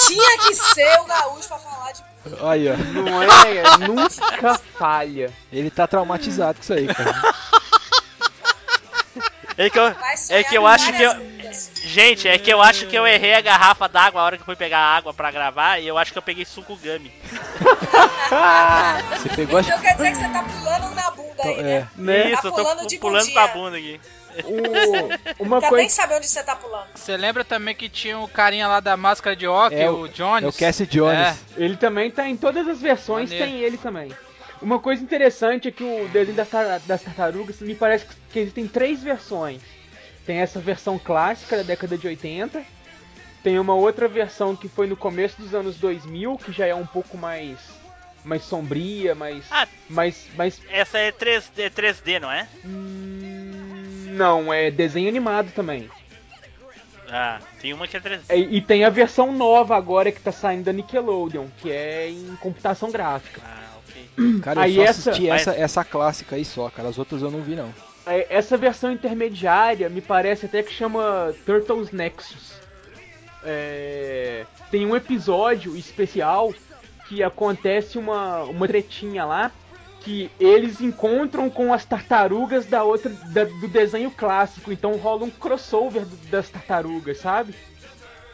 Tinha que ser o gaúcho pra falar de Olha, Não é, nunca falha. ele tá traumatizado com isso aí, cara. É que eu, é que eu acho que eu. Gente, é que eu acho que eu errei a garrafa d'água a hora que eu fui pegar a água pra gravar e eu acho que eu peguei suco gummy. Você pegou a. Então quer dizer que você tá pulando na bunda aí, né? É, Né? Isso, eu tô pulando de pulando bundinha. com a bunda aqui. O, uma Quer nem coisa. saber onde você tá pulando. Você lembra também que tinha o carinha lá da máscara de hockey, É o- o Jones? é o Cassie Jones. É. Ele também tá em todas as versões, Maneiro. tem ele também. Uma coisa interessante é que o desenho das, tar- das tartarugas me parece que existem três versões. Tem essa versão clássica da década de 80. Tem uma outra versão que foi no começo dos anos 2000, que já é um pouco mais mais sombria, mais Ah. mais mais Essa é 3D, é 3D, não é? hum, não, é desenho animado também. Ah, tem uma que é 3D. É, E, tem a versão nova agora que tá saindo da Nickelodeon, que é em computação gráfica. Ah, ok. Cara, eu Aí só essa- assisti Mas- essa, essa clássica aí só, cara. As outras eu não vi, não. É, Essa versão intermediária me parece até que chama Turtles Nexus. É, tem um episódio especial que acontece uma, uma tretinha lá que eles encontram com as tartarugas da outra da- do desenho clássico, então rola um crossover das tartarugas, sabe?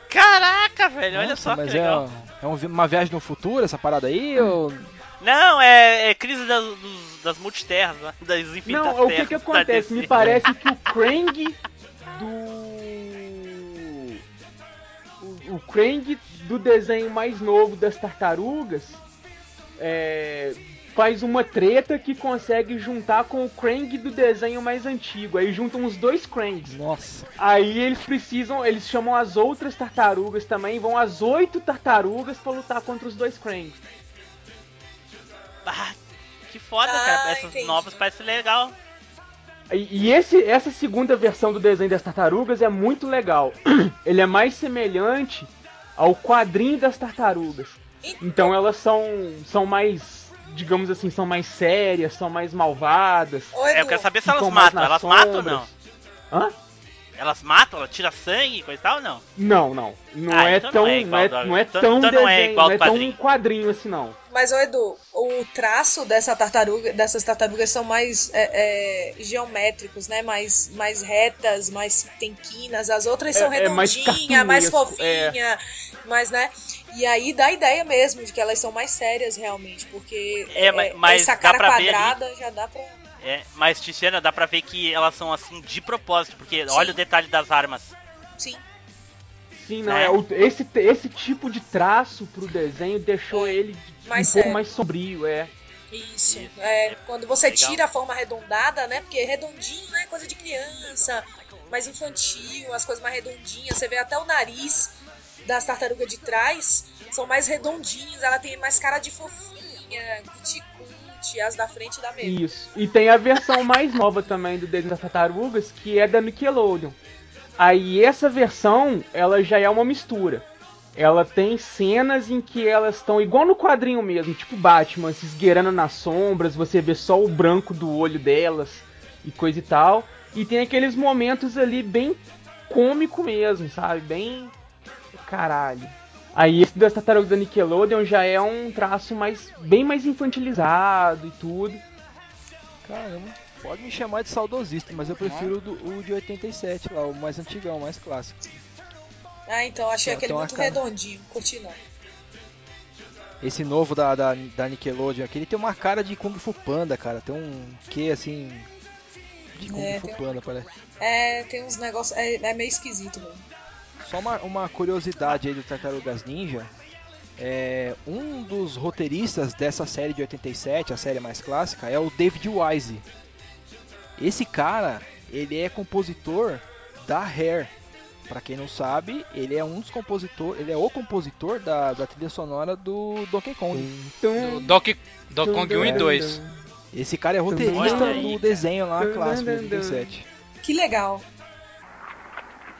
Caraca, velho, olha Nossa, só que mas legal. é, é um uma viagem no futuro essa parada aí? Ou... Não, é, é crise das, dos- das multiterras, né? das infinitas Não, o que terras que acontece? Me parece que o Krang do o Krang do desenho mais novo das tartarugas é, faz uma treta que consegue juntar com o Krang do desenho mais antigo. Aí juntam os dois Krangs. Nossa. Aí eles precisam, eles chamam as outras tartarugas também, vão as oito tartarugas pra lutar contra os dois Krangs. Ah, que foda, Ah, cara. Essas entendi. novas parecem legal. E, e esse, essa segunda versão do desenho das tartarugas é muito legal. Ele é mais semelhante ao quadrinho das tartarugas. Então elas são, são mais, digamos assim, são mais sérias, são mais malvadas. É, eu quero saber se elas matam. Elas matam ou sombras. não? Hã? Elas matam? Ela tira sangue e coisa e tal ou não? Não, não. Não Ah, é então tão. não é Não é, do- não é então- tão então não é desenho, igual não é tão quadrinho assim, não. Mas, ô Edu, o traço dessa tartaruga, dessas tartarugas são mais é, é, geométricos, né? Mais, mais retas, mais tem quinas. As outras são É- é mais redondinhas, mais, cartunesco, fofinha, mais, né? E aí dá a ideia mesmo de que elas são mais sérias realmente, porque É, ma- mas essa dá cara pra ver ali- quadrada já dá pra. É, mas, Tiziana, dá pra ver que elas são assim de propósito, porque olha o detalhe das armas. Sim. Sim, não. Né? É, o- esse, esse tipo de traço pro desenho deixou ele Mais um sério. pouco mais sombrio, é. Isso. É, quando você legal. tira a forma arredondada, né? Porque redondinho, né? Coisa de criança, mais infantil, as coisas mais redondinhas. Você vê até o nariz das tartarugas de trás são mais redondinhos. Ela tem mais cara de fofinha, cuticute. As da frente dá mesmo. Isso. E tem a versão mais nova também do desenho das tartarugas, que é da Nickelodeon. Aí essa versão, ela já é uma mistura. Ela tem cenas em que elas estão igual no quadrinho mesmo, tipo Batman, se esgueirando nas sombras, você vê só o branco do olho delas e coisa e tal. E tem aqueles momentos ali bem cômico mesmo, sabe? Bem. Caralho. Aí esse das tartarugas da Nickelodeon já é um traço mais bem mais infantilizado e tudo. Caramba, pode me chamar de saudosista, mas eu prefiro o, do- o de 87 lá, o mais antigão, o mais clássico. Ah, então achei aquele muito cara- redondinho. Curti não. Esse novo da, da, da Nickelodeon aqui, ele tem uma cara de Kung Fu Panda, cara. Tem um que assim. De Kung É, Fu tem um- Panda, parece. É, tem uns negócios. É, é meio esquisito mesmo. Só uma, uma curiosidade aí do Tartarugas Ninja. É, um dos roteiristas dessa série de 87, a série mais clássica, é o David Wise. Esse cara, ele é compositor da Hair. Pra quem não sabe, ele é um dos compositores, ele é o compositor da, da trilha sonora do Donkey Kong. Do Donkey, Donkey Kong 1 e 2. Esse cara é roteirista aí, do desenho lá clássico de 87. Que legal.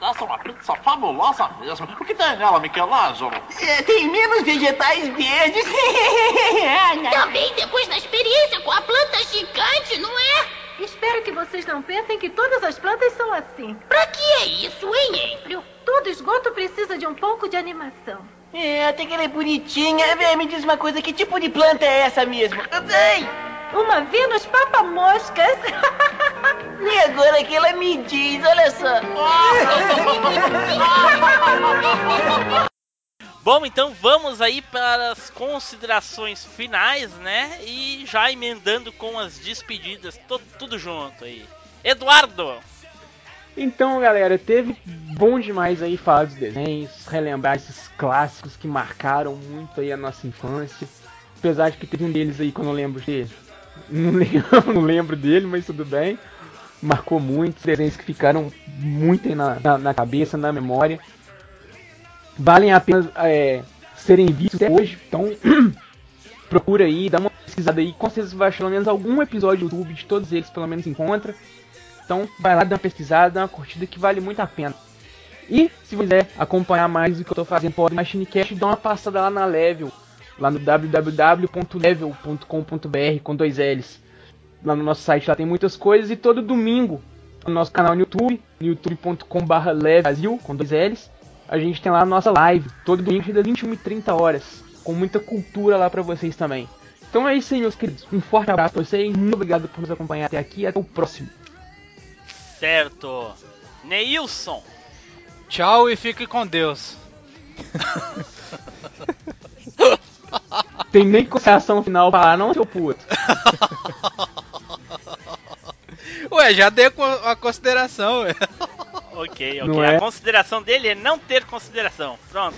Essa é uma pizza fabulosa mesmo. O que tem nela, Michelangelo? É, tem menos vegetais verdes. Também depois da experiência com a planta gigante, não é? Espero que vocês não pensem que todas as plantas são assim. Pra que é isso, hein, Embryo? Todo esgoto precisa de um pouco de animação. É, até que ela é bonitinha. Vê, me diz uma coisa, que tipo de planta é essa mesmo? Ei! Uma Vênus papa-moscas. E agora que ela me diz, olha só. Bom, então vamos aí para as considerações finais, né? E já emendando com as despedidas, tudo junto aí. Eduardo! Então, galera, teve bom demais aí falar dos desenhos, relembrar esses clássicos que marcaram muito aí a nossa infância. Apesar de que teve um deles aí que eu não lembro dele. Não lembro, não lembro dele, mas tudo bem. Marcou muito, desenhos que ficaram muito na, na, na cabeça, na memória. Valem a pena é, serem vistos até hoje, então procura aí, dá uma pesquisada aí, com certeza você vai achar pelo menos algum episódio do YouTube de todos eles, pelo menos encontra. Então vai lá, dá uma pesquisada, dá uma curtida que vale muito a pena. E se você quiser acompanhar mais do que eu tô fazendo por MachineCast, dá uma passada lá na Level, lá no www.level.com.br com dois L's. Lá no nosso site lá tem muitas coisas e todo domingo no nosso canal no YouTube, Brasil com dois L's, a gente tem lá a nossa live, todo domingo das 21h30 horas, com muita cultura lá pra vocês também. Então é isso aí, meus queridos. Um forte abraço pra vocês, muito obrigado por nos acompanhar até aqui até o próximo. Certo. Neilson! Tchau e fique com Deus. Tem nem consideração final pra lá, não, seu puto. Ué, já dei a consideração, ué. Ok, ok. Não A é? consideração dele é não ter consideração. Pronto.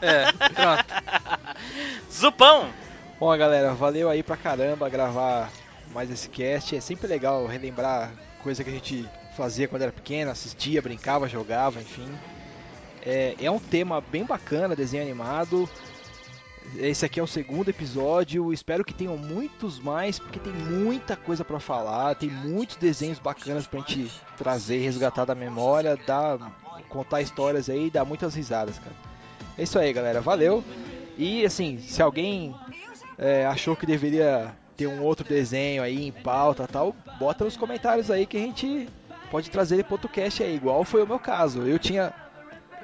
É, pronto. Zupão, Bom, galera, valeu aí pra caramba gravar mais esse cast. É sempre legal relembrar coisa que a gente fazia quando era pequeno, assistia, brincava, jogava, enfim. É, é um tema bem bacana, desenho animado. Esse aqui é o segundo episódio. Espero que tenham muitos mais, porque tem muita coisa pra falar. Tem muitos desenhos bacanas pra gente trazer, resgatar da memória, dar, contar histórias aí dar muitas risadas, cara. É isso aí, galera. Valeu. E assim, se alguém é, achou que deveria ter um outro desenho aí em pauta tal, bota nos comentários aí que a gente pode trazer ele pro outro cast aí, igual foi o meu caso. Eu tinha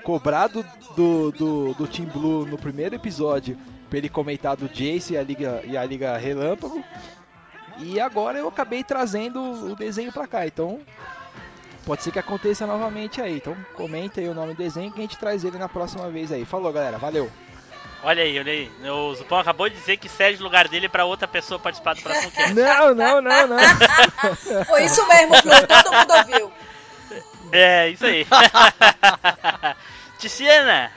cobrado do, do, do Team Blue no primeiro episódio pra ele comentar do Jace e a Liga, e a Liga Relâmpago. E agora eu acabei trazendo o desenho pra cá, então pode ser que aconteça novamente aí. Então comenta aí o nome do desenho que a gente traz ele na próxima vez aí. Falou galera, valeu! olha aí, olha aí. O Zupão acabou de dizer que cede o lugar dele pra outra pessoa participar do próximo cast. Não, não, não, não. Foi isso mesmo, Blue. Todo mundo ouviu. É, isso aí. Ticiana,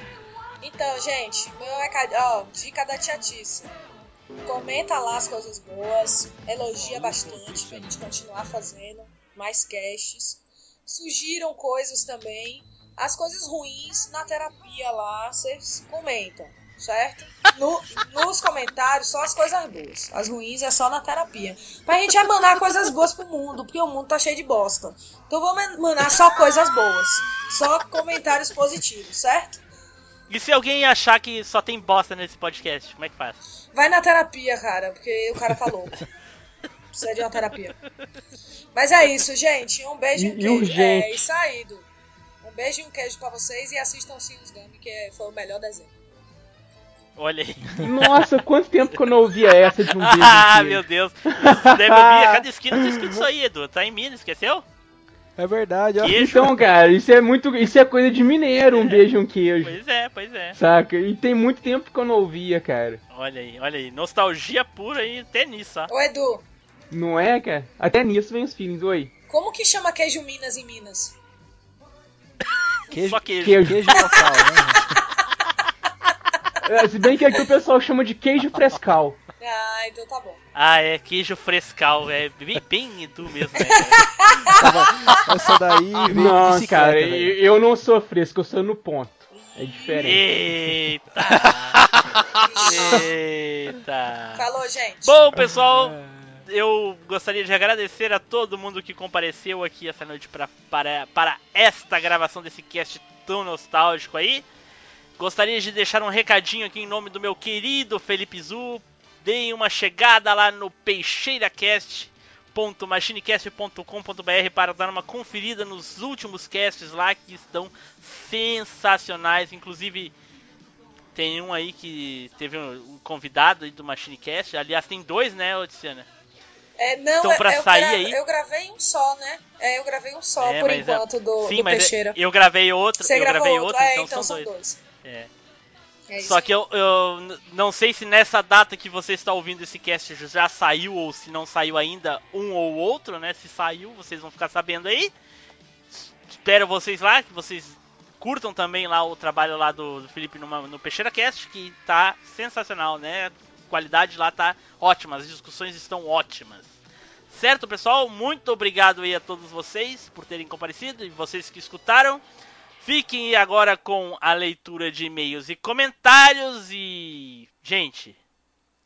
Então, gente, meu recado, ó, dica da tia Tícia. Comenta lá as coisas boas, elogia bastante pra gente continuar fazendo mais casts. Sugiram coisas também. As coisas ruins na terapia lá, vocês comentam, certo? No- nos comentários, só as coisas boas. As ruins é só na terapia. Pra gente emanar coisas boas pro mundo, porque o mundo tá cheio de bosta. Então vamos emanar só coisas boas. Só comentários positivos, certo? E se alguém achar que só tem bosta nesse podcast, como é que faz? Vai na terapia, cara, porque o cara tá louco. Precisa de uma terapia. Mas é isso, gente. Um beijo e um queijo. urgente. É isso aí, Du. Um beijo e um queijo pra vocês e assistam sim os Gummy, que foi o melhor desenho. Olha aí. Nossa, quanto tempo que eu não ouvia essa de um beijo. Ah, meu Deus. Você deve ouvir a cada esquina tá escrito isso aí, Edu. Tá em Minas, esqueceu? É verdade, ó. Queijo. Então, cara, isso é muito. Isso é coisa de mineiro, um beijo e um queijo. Pois é, pois é. Saca? E tem muito tempo que eu não ouvia, cara. Olha aí, olha aí. Nostalgia pura aí, até nisso, ó. Ô, Edu, Não é, cara? Até nisso vem os feelings. Oi. como que chama queijo Minas em Minas? Queijo, Só queijo. Queijo. queijo local, né? É, Se bem que aqui o pessoal chama de queijo frescal. Ah, então tá bom. Ah, é queijo frescal, é bem, bem Edu mesmo, né? Essa daí bicicleta, cara, eu, eu não sou fresco, eu sou no ponto. É diferente. Eita! Eita! Falou, gente. Bom, pessoal, eu gostaria de agradecer a todo mundo que compareceu aqui essa noite pra, para, para esta gravação desse cast tão nostálgico aí. Gostaria de deixar um recadinho aqui em nome do meu querido Felipe Zu. Deem uma chegada lá no peixeiracast.machinecast.com.br para dar uma conferida nos últimos casts lá que estão sensacionais. Inclusive, tem um aí que teve um convidado aí do MachineCast. Aliás, tem dois, né, Odiciana? É, não, Então, pra eu, sair gra- aí- eu gravei um só, né? É, eu gravei um só É, por é- enquanto do, Sim, do mas é- Peixeira. eu gravei outro, Você eu gravei outro, outro, é, então, então são são dois. dois. É. É Só que eu, eu não sei se nessa data que você está ouvindo esse cast já saiu ou se não saiu ainda um ou outro, né? Se saiu, vocês vão ficar sabendo aí. Espero vocês lá, que vocês curtam também lá o trabalho lá do, do Felipe numa- no Peixeira Cast, que tá sensacional, né? A qualidade lá tá ótima, as discussões estão ótimas. Certo, pessoal? Muito obrigado aí a todos vocês por terem comparecido e vocês que escutaram. Fiquem agora com a leitura de e-mails e comentários e. Gente,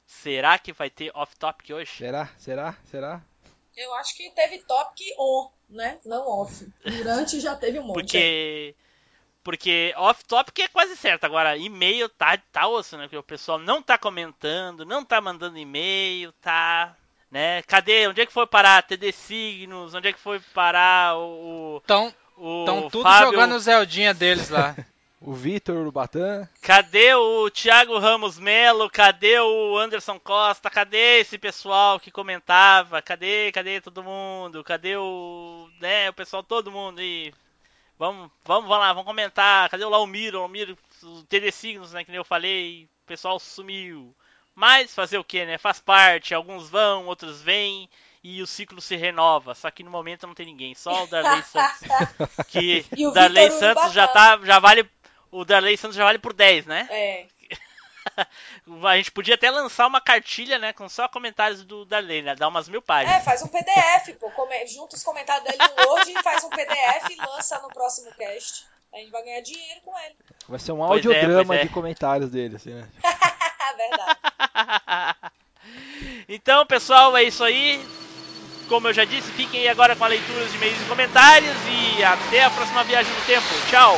será que vai ter off-topic hoje? Será? Será? Será? Eu acho que teve topic on, né? Não off. Durante já teve um monte. Porque. Porque off-topic é quase certo. Agora, e-mail tá, tá osso, né? Porque o pessoal não tá comentando, não tá mandando e-mail, tá. Né? Cadê? Onde é que foi parar TD Signos? Onde é que foi parar o. Então, o Estão tudo Fábio- jogando o Zeldinha deles lá. O Vitor Urubatã. Cadê o Thiago Ramos Melo? Cadê o Anderson Costa? Cadê esse pessoal que comentava? Cadê, cadê todo mundo? Cadê o, né, o pessoal todo mundo aí? Vamos, vamos, vamos lá, vamos comentar. Cadê o Laumiro? O Laumiro, o TD Signos, né, que nem eu falei, o pessoal sumiu. Mas fazer o que, né? Faz parte, alguns vão, outros vêm. E o ciclo se renova. Só que no momento não tem ninguém, só o Darley Santos. Que E o Darley Vitor Santos já tá, já vale, o Darley Santos já vale por 10, né? É. A gente podia até lançar uma cartilha, né, com só comentários do Darley, né? Dar umas mil É, páginas. faz um PDF, pô. Come... Junta os comentários dele no Word e faz um PDF e lança no próximo cast. A gente vai ganhar dinheiro com ele. Vai ser um Pois é, audiodrama pois é. de comentários dele, assim, né? Verdade. Então, pessoal, é isso aí. Como eu já disse, fiquem aí agora com a leitura de e-mails e comentários e até a próxima viagem no tempo. Tchau!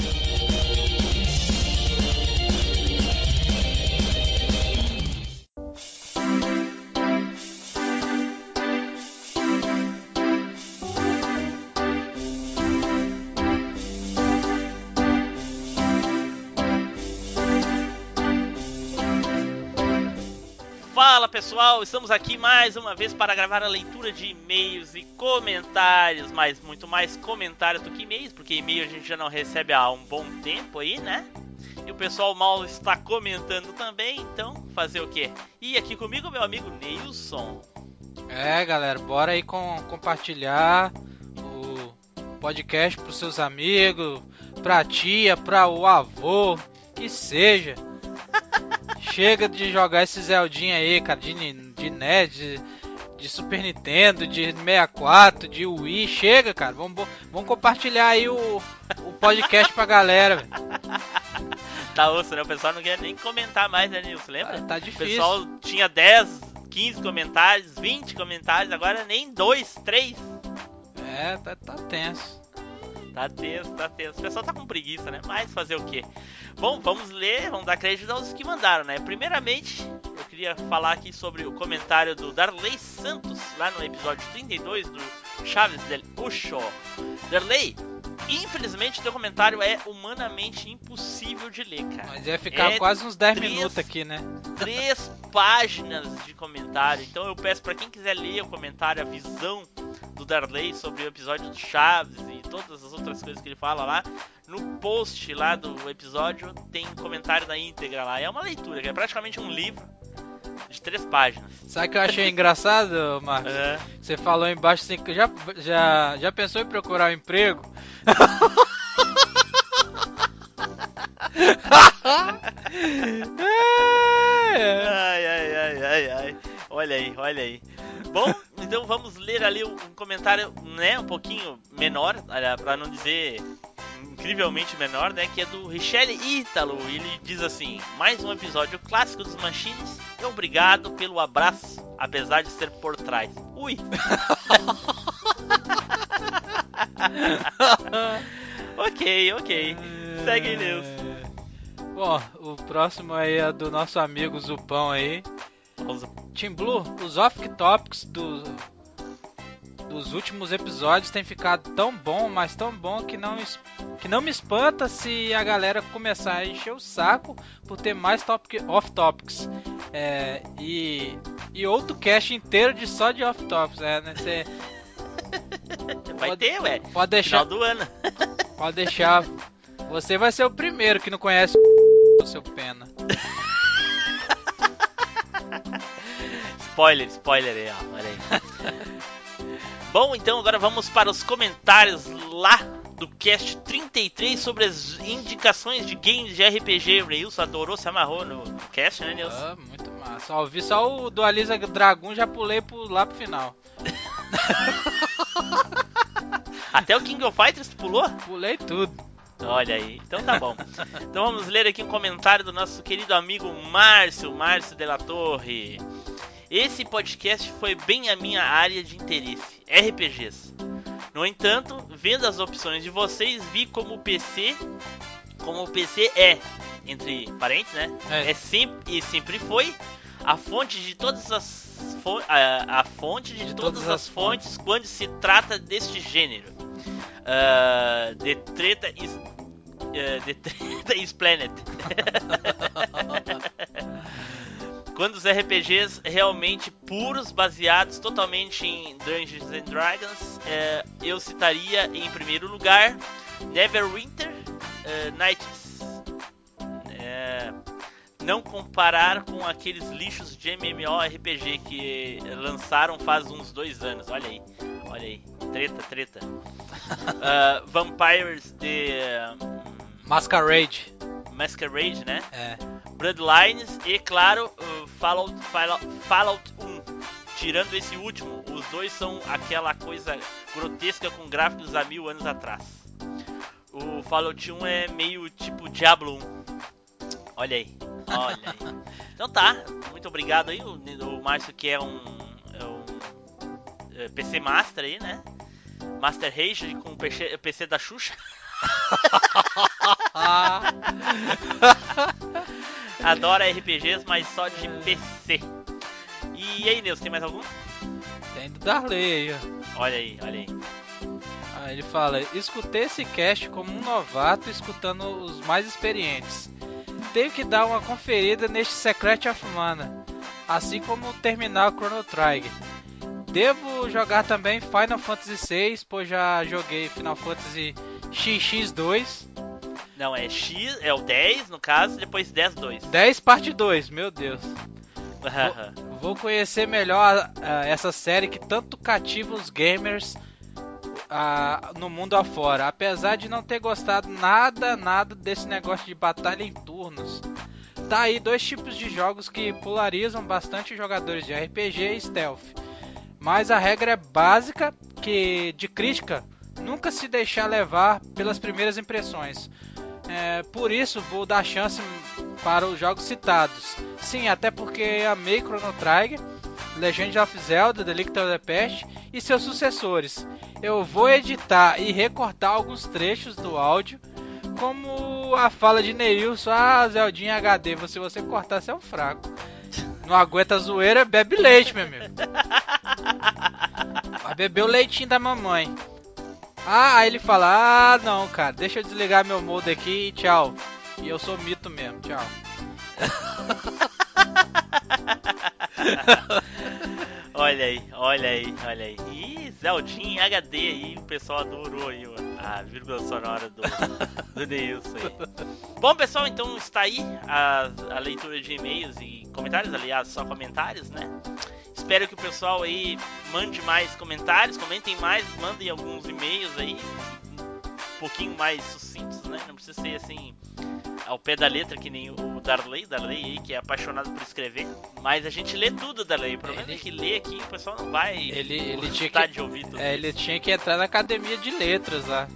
pessoal, estamos aqui mais uma vez para gravar a leitura de e-mails e comentários, mas muito mais comentários do que e-mails, porque e-mail a gente já não recebe há um bom tempo aí, né? E o pessoal mal está comentando também, então fazer o quê? E aqui comigo meu amigo Neilson. É, galera, bora aí com, compartilhar o podcast pros seus amigos, pra tia, pra o avô, que seja. Chega de jogar esse Zeldinha aí, cara, de, de NES, de, de Super Nintendo, de 64, de Wii. Chega, cara, vamos, vamos compartilhar aí o, o podcast pra galera. velho. Tá osso, né? O pessoal não quer nem comentar mais, né, Nilson? Lembra? Tá O difícil. pessoal tinha 10, 15 comentários, 20 comentários, agora nem 2, 3. É, tá, tá tenso. Tá tenso, tá tenso. O pessoal tá com preguiça, né? Mas fazer o quê? Bom, vamos ler, vamos dar crédito aos que mandaram, né? Primeiramente, eu queria falar aqui sobre o comentário do Darley Santos, lá no episódio 32 do Chaves del Ucho. Darley, infelizmente teu comentário é humanamente impossível de ler, cara. Mas ia ficar É quase uns 10 três- minutos aqui, né? Três páginas de comentário. Então eu peço pra quem quiser ler o comentário, a visão do Darley sobre o episódio do Chaves e todas as outras coisas que ele fala lá, no post lá do episódio tem um comentário da íntegra lá. É uma leitura, que é praticamente um livro de três páginas. Sabe o que eu achei engraçado, Marcos? É. Você falou embaixo assim que já, já, já pensou em procurar um emprego? Ai, ai, ai, ai, ai. Olha aí, olha aí. Bom, então vamos ler ali um comentário, né, um pouquinho menor, pra não dizer incrivelmente menor, né? Que é do Richelle Ítalo. Ele diz assim: mais um episódio clássico dos Machines. E obrigado pelo abraço, apesar de ser por trás. Ui! ok, ok. Segue aí, Deus. Bom, o próximo aí é do nosso amigo Zupão aí. Team Blue, os off-topics do, dos últimos episódios têm ficado tão bom, mas tão bom que não, que não me espanta se a galera começar a encher o saco por ter mais topic, off-topics. É, e, e outro cast inteiro de só de off-topics. É, né? Cê- Vai ter, ué. Pode deixar. Final do ano. Pode deixar. Você vai ser o primeiro que não conhece o seu pena. Spoiler, spoiler aí, ó. Olha aí. Bom, então agora vamos para os comentários lá do cast 33 sobre as indicações de games de RPG. O Neilson adorou, se amarrou no cast, né, Nilson? Ah, muito massa. Só ouvi só o Dualiza Dragon, já pulei pro, lá pro final. Até o King of Fighters pulou? Pulei tudo. Olha aí, então tá bom. Então vamos ler aqui um comentário do nosso querido amigo Márcio, Márcio de la Torre. Esse podcast foi bem a minha área de interesse, RPGs. No entanto, vendo as opções de vocês, vi como o PC, como o PC é, entre parênteses, né? É, sempre e sempre foi a fonte de todas as a, a fonte de, todas, as fontes quando se trata deste gênero. Ah, the Treta is eh, The Treta is Planet. Quando os RPGs realmente puros, baseados totalmente em Dungeons and Dragons, eh, eu citaria em primeiro lugar Neverwinter eh, Nights. Eh, não comparar com aqueles lixos de MMORPG que lançaram faz uns dois anos. Olha aí, olha aí, treta, treta. Ah, Vampires de Masquerade. Masquerade, né? É. Bloodlines e, claro, Fallout, Fallout, Fallout 1. Tirando esse último, os dois são aquela coisa grotesca com gráficos há mil anos atrás. O Fallout 1 é meio tipo Diablo 1. Olha aí, olha aí. Então tá, muito obrigado aí, o, o Márcio que é um, é um é, PC Master aí, né? Master Race com o PC, PC da Xuxa. Adora RPGs, mas só de PC. E aí, Neus, tem mais algum? Tem do Darley aí, ó. Olha aí, olha aí. Ah, ele fala: escutei esse cast como um novato escutando os mais experientes. Tenho que dar uma conferida neste Secret of Mana, assim como terminar o Chrono Trigger. Devo jogar também Final Fantasy VI, pois já joguei Final Fantasy XX2. Não, é X, é o 10 no caso, depois 10, 2. 10 parte 2, meu Deus. Vou, vou conhecer melhor ah, essa série que tanto cativa os gamers ah, no mundo afora. Apesar de não ter gostado nada, nada desse negócio de batalha em turnos. Tá aí dois tipos de jogos que polarizam bastante jogadores de RPG e stealth. Mas a regra é básica que de crítica nunca se deixar levar pelas primeiras impressões. É, por isso vou dar chance para os jogos citados. Sim, até porque amei Chrono Trigger, Legend of Zelda, The Link to the Past e seus sucessores. Eu vou editar e recortar alguns trechos do áudio, como a fala de Neilson, ah, Zeldinha HD, se você cortar, você é um fraco. Não aguenta zoeira, bebe leite, meu amigo. Vai beber o leitinho da mamãe. Ah, aí ele fala: Ah, não, cara, deixa eu desligar meu mode aqui e tchau. E eu sou mito mesmo, tchau. olha aí, olha aí, olha aí. Ih, Zeldinha HD aí, o pessoal adorou aí ó, a vírgula sonora do, do Neilson. Bom, pessoal, então está aí a, a leitura de e-mails e comentários, aliás, só comentários, né? Espero que o pessoal aí mande mais comentários, comentem mais, mandem alguns e-mails aí, pouquinho mais sucintos, né? Não precisa ser assim ao pé da letra que nem o Darley, Darley aí que é apaixonado por escrever, mas a gente lê tudo, Darley. O problema é que lê aqui o pessoal não vai Ele, ele tinha que, de ouvir tudo é, ele tinha que entrar na academia de letras lá.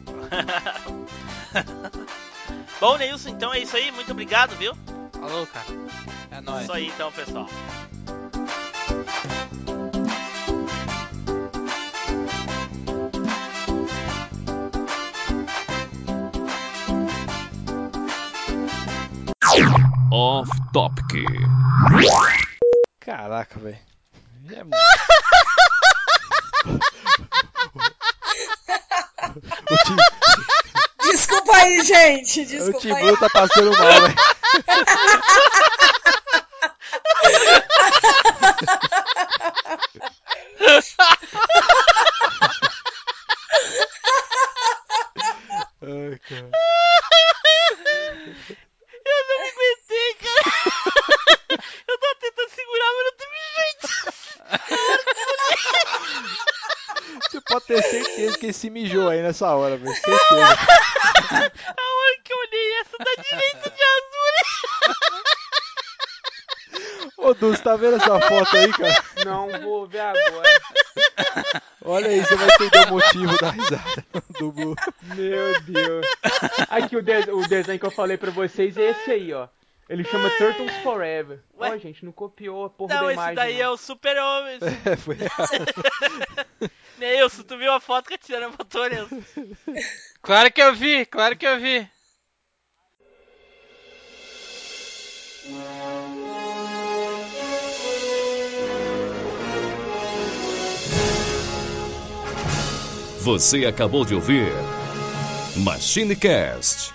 Bom, Neilson, então é isso aí. Muito obrigado, viu? Falou, cara. É nóis. Isso aí, então, pessoal. Off Topic. Caraca, velho. É o Desculpa aí, gente. o Desculpa aí. Blue tá passando mal, velho. Ai, cara. Eu não me aguentei, cara. Eu tava tentando segurar, mas não teve jeito. Ter certeza que ele se mijou aí nessa hora, velho. Certeza. A hora que eu olhei essa da direita de azul. Ô, Du, você tá vendo essa foto aí, cara? Não vou ver agora. Olha aí, você vai entender o motivo da risada do Blue. Meu Deus. Aqui o, de- o desenho que eu falei pra vocês é esse aí, ó. Ele chama Turtles Forever. Ó, gente, não copiou a porra Não, da esse imagem. daí é o super-homem. É, foi Neilson, tu viu a foto que a Tiana botou, Neilson? Claro que eu vi, claro que eu vi. Você acabou de ouvir MachineCast.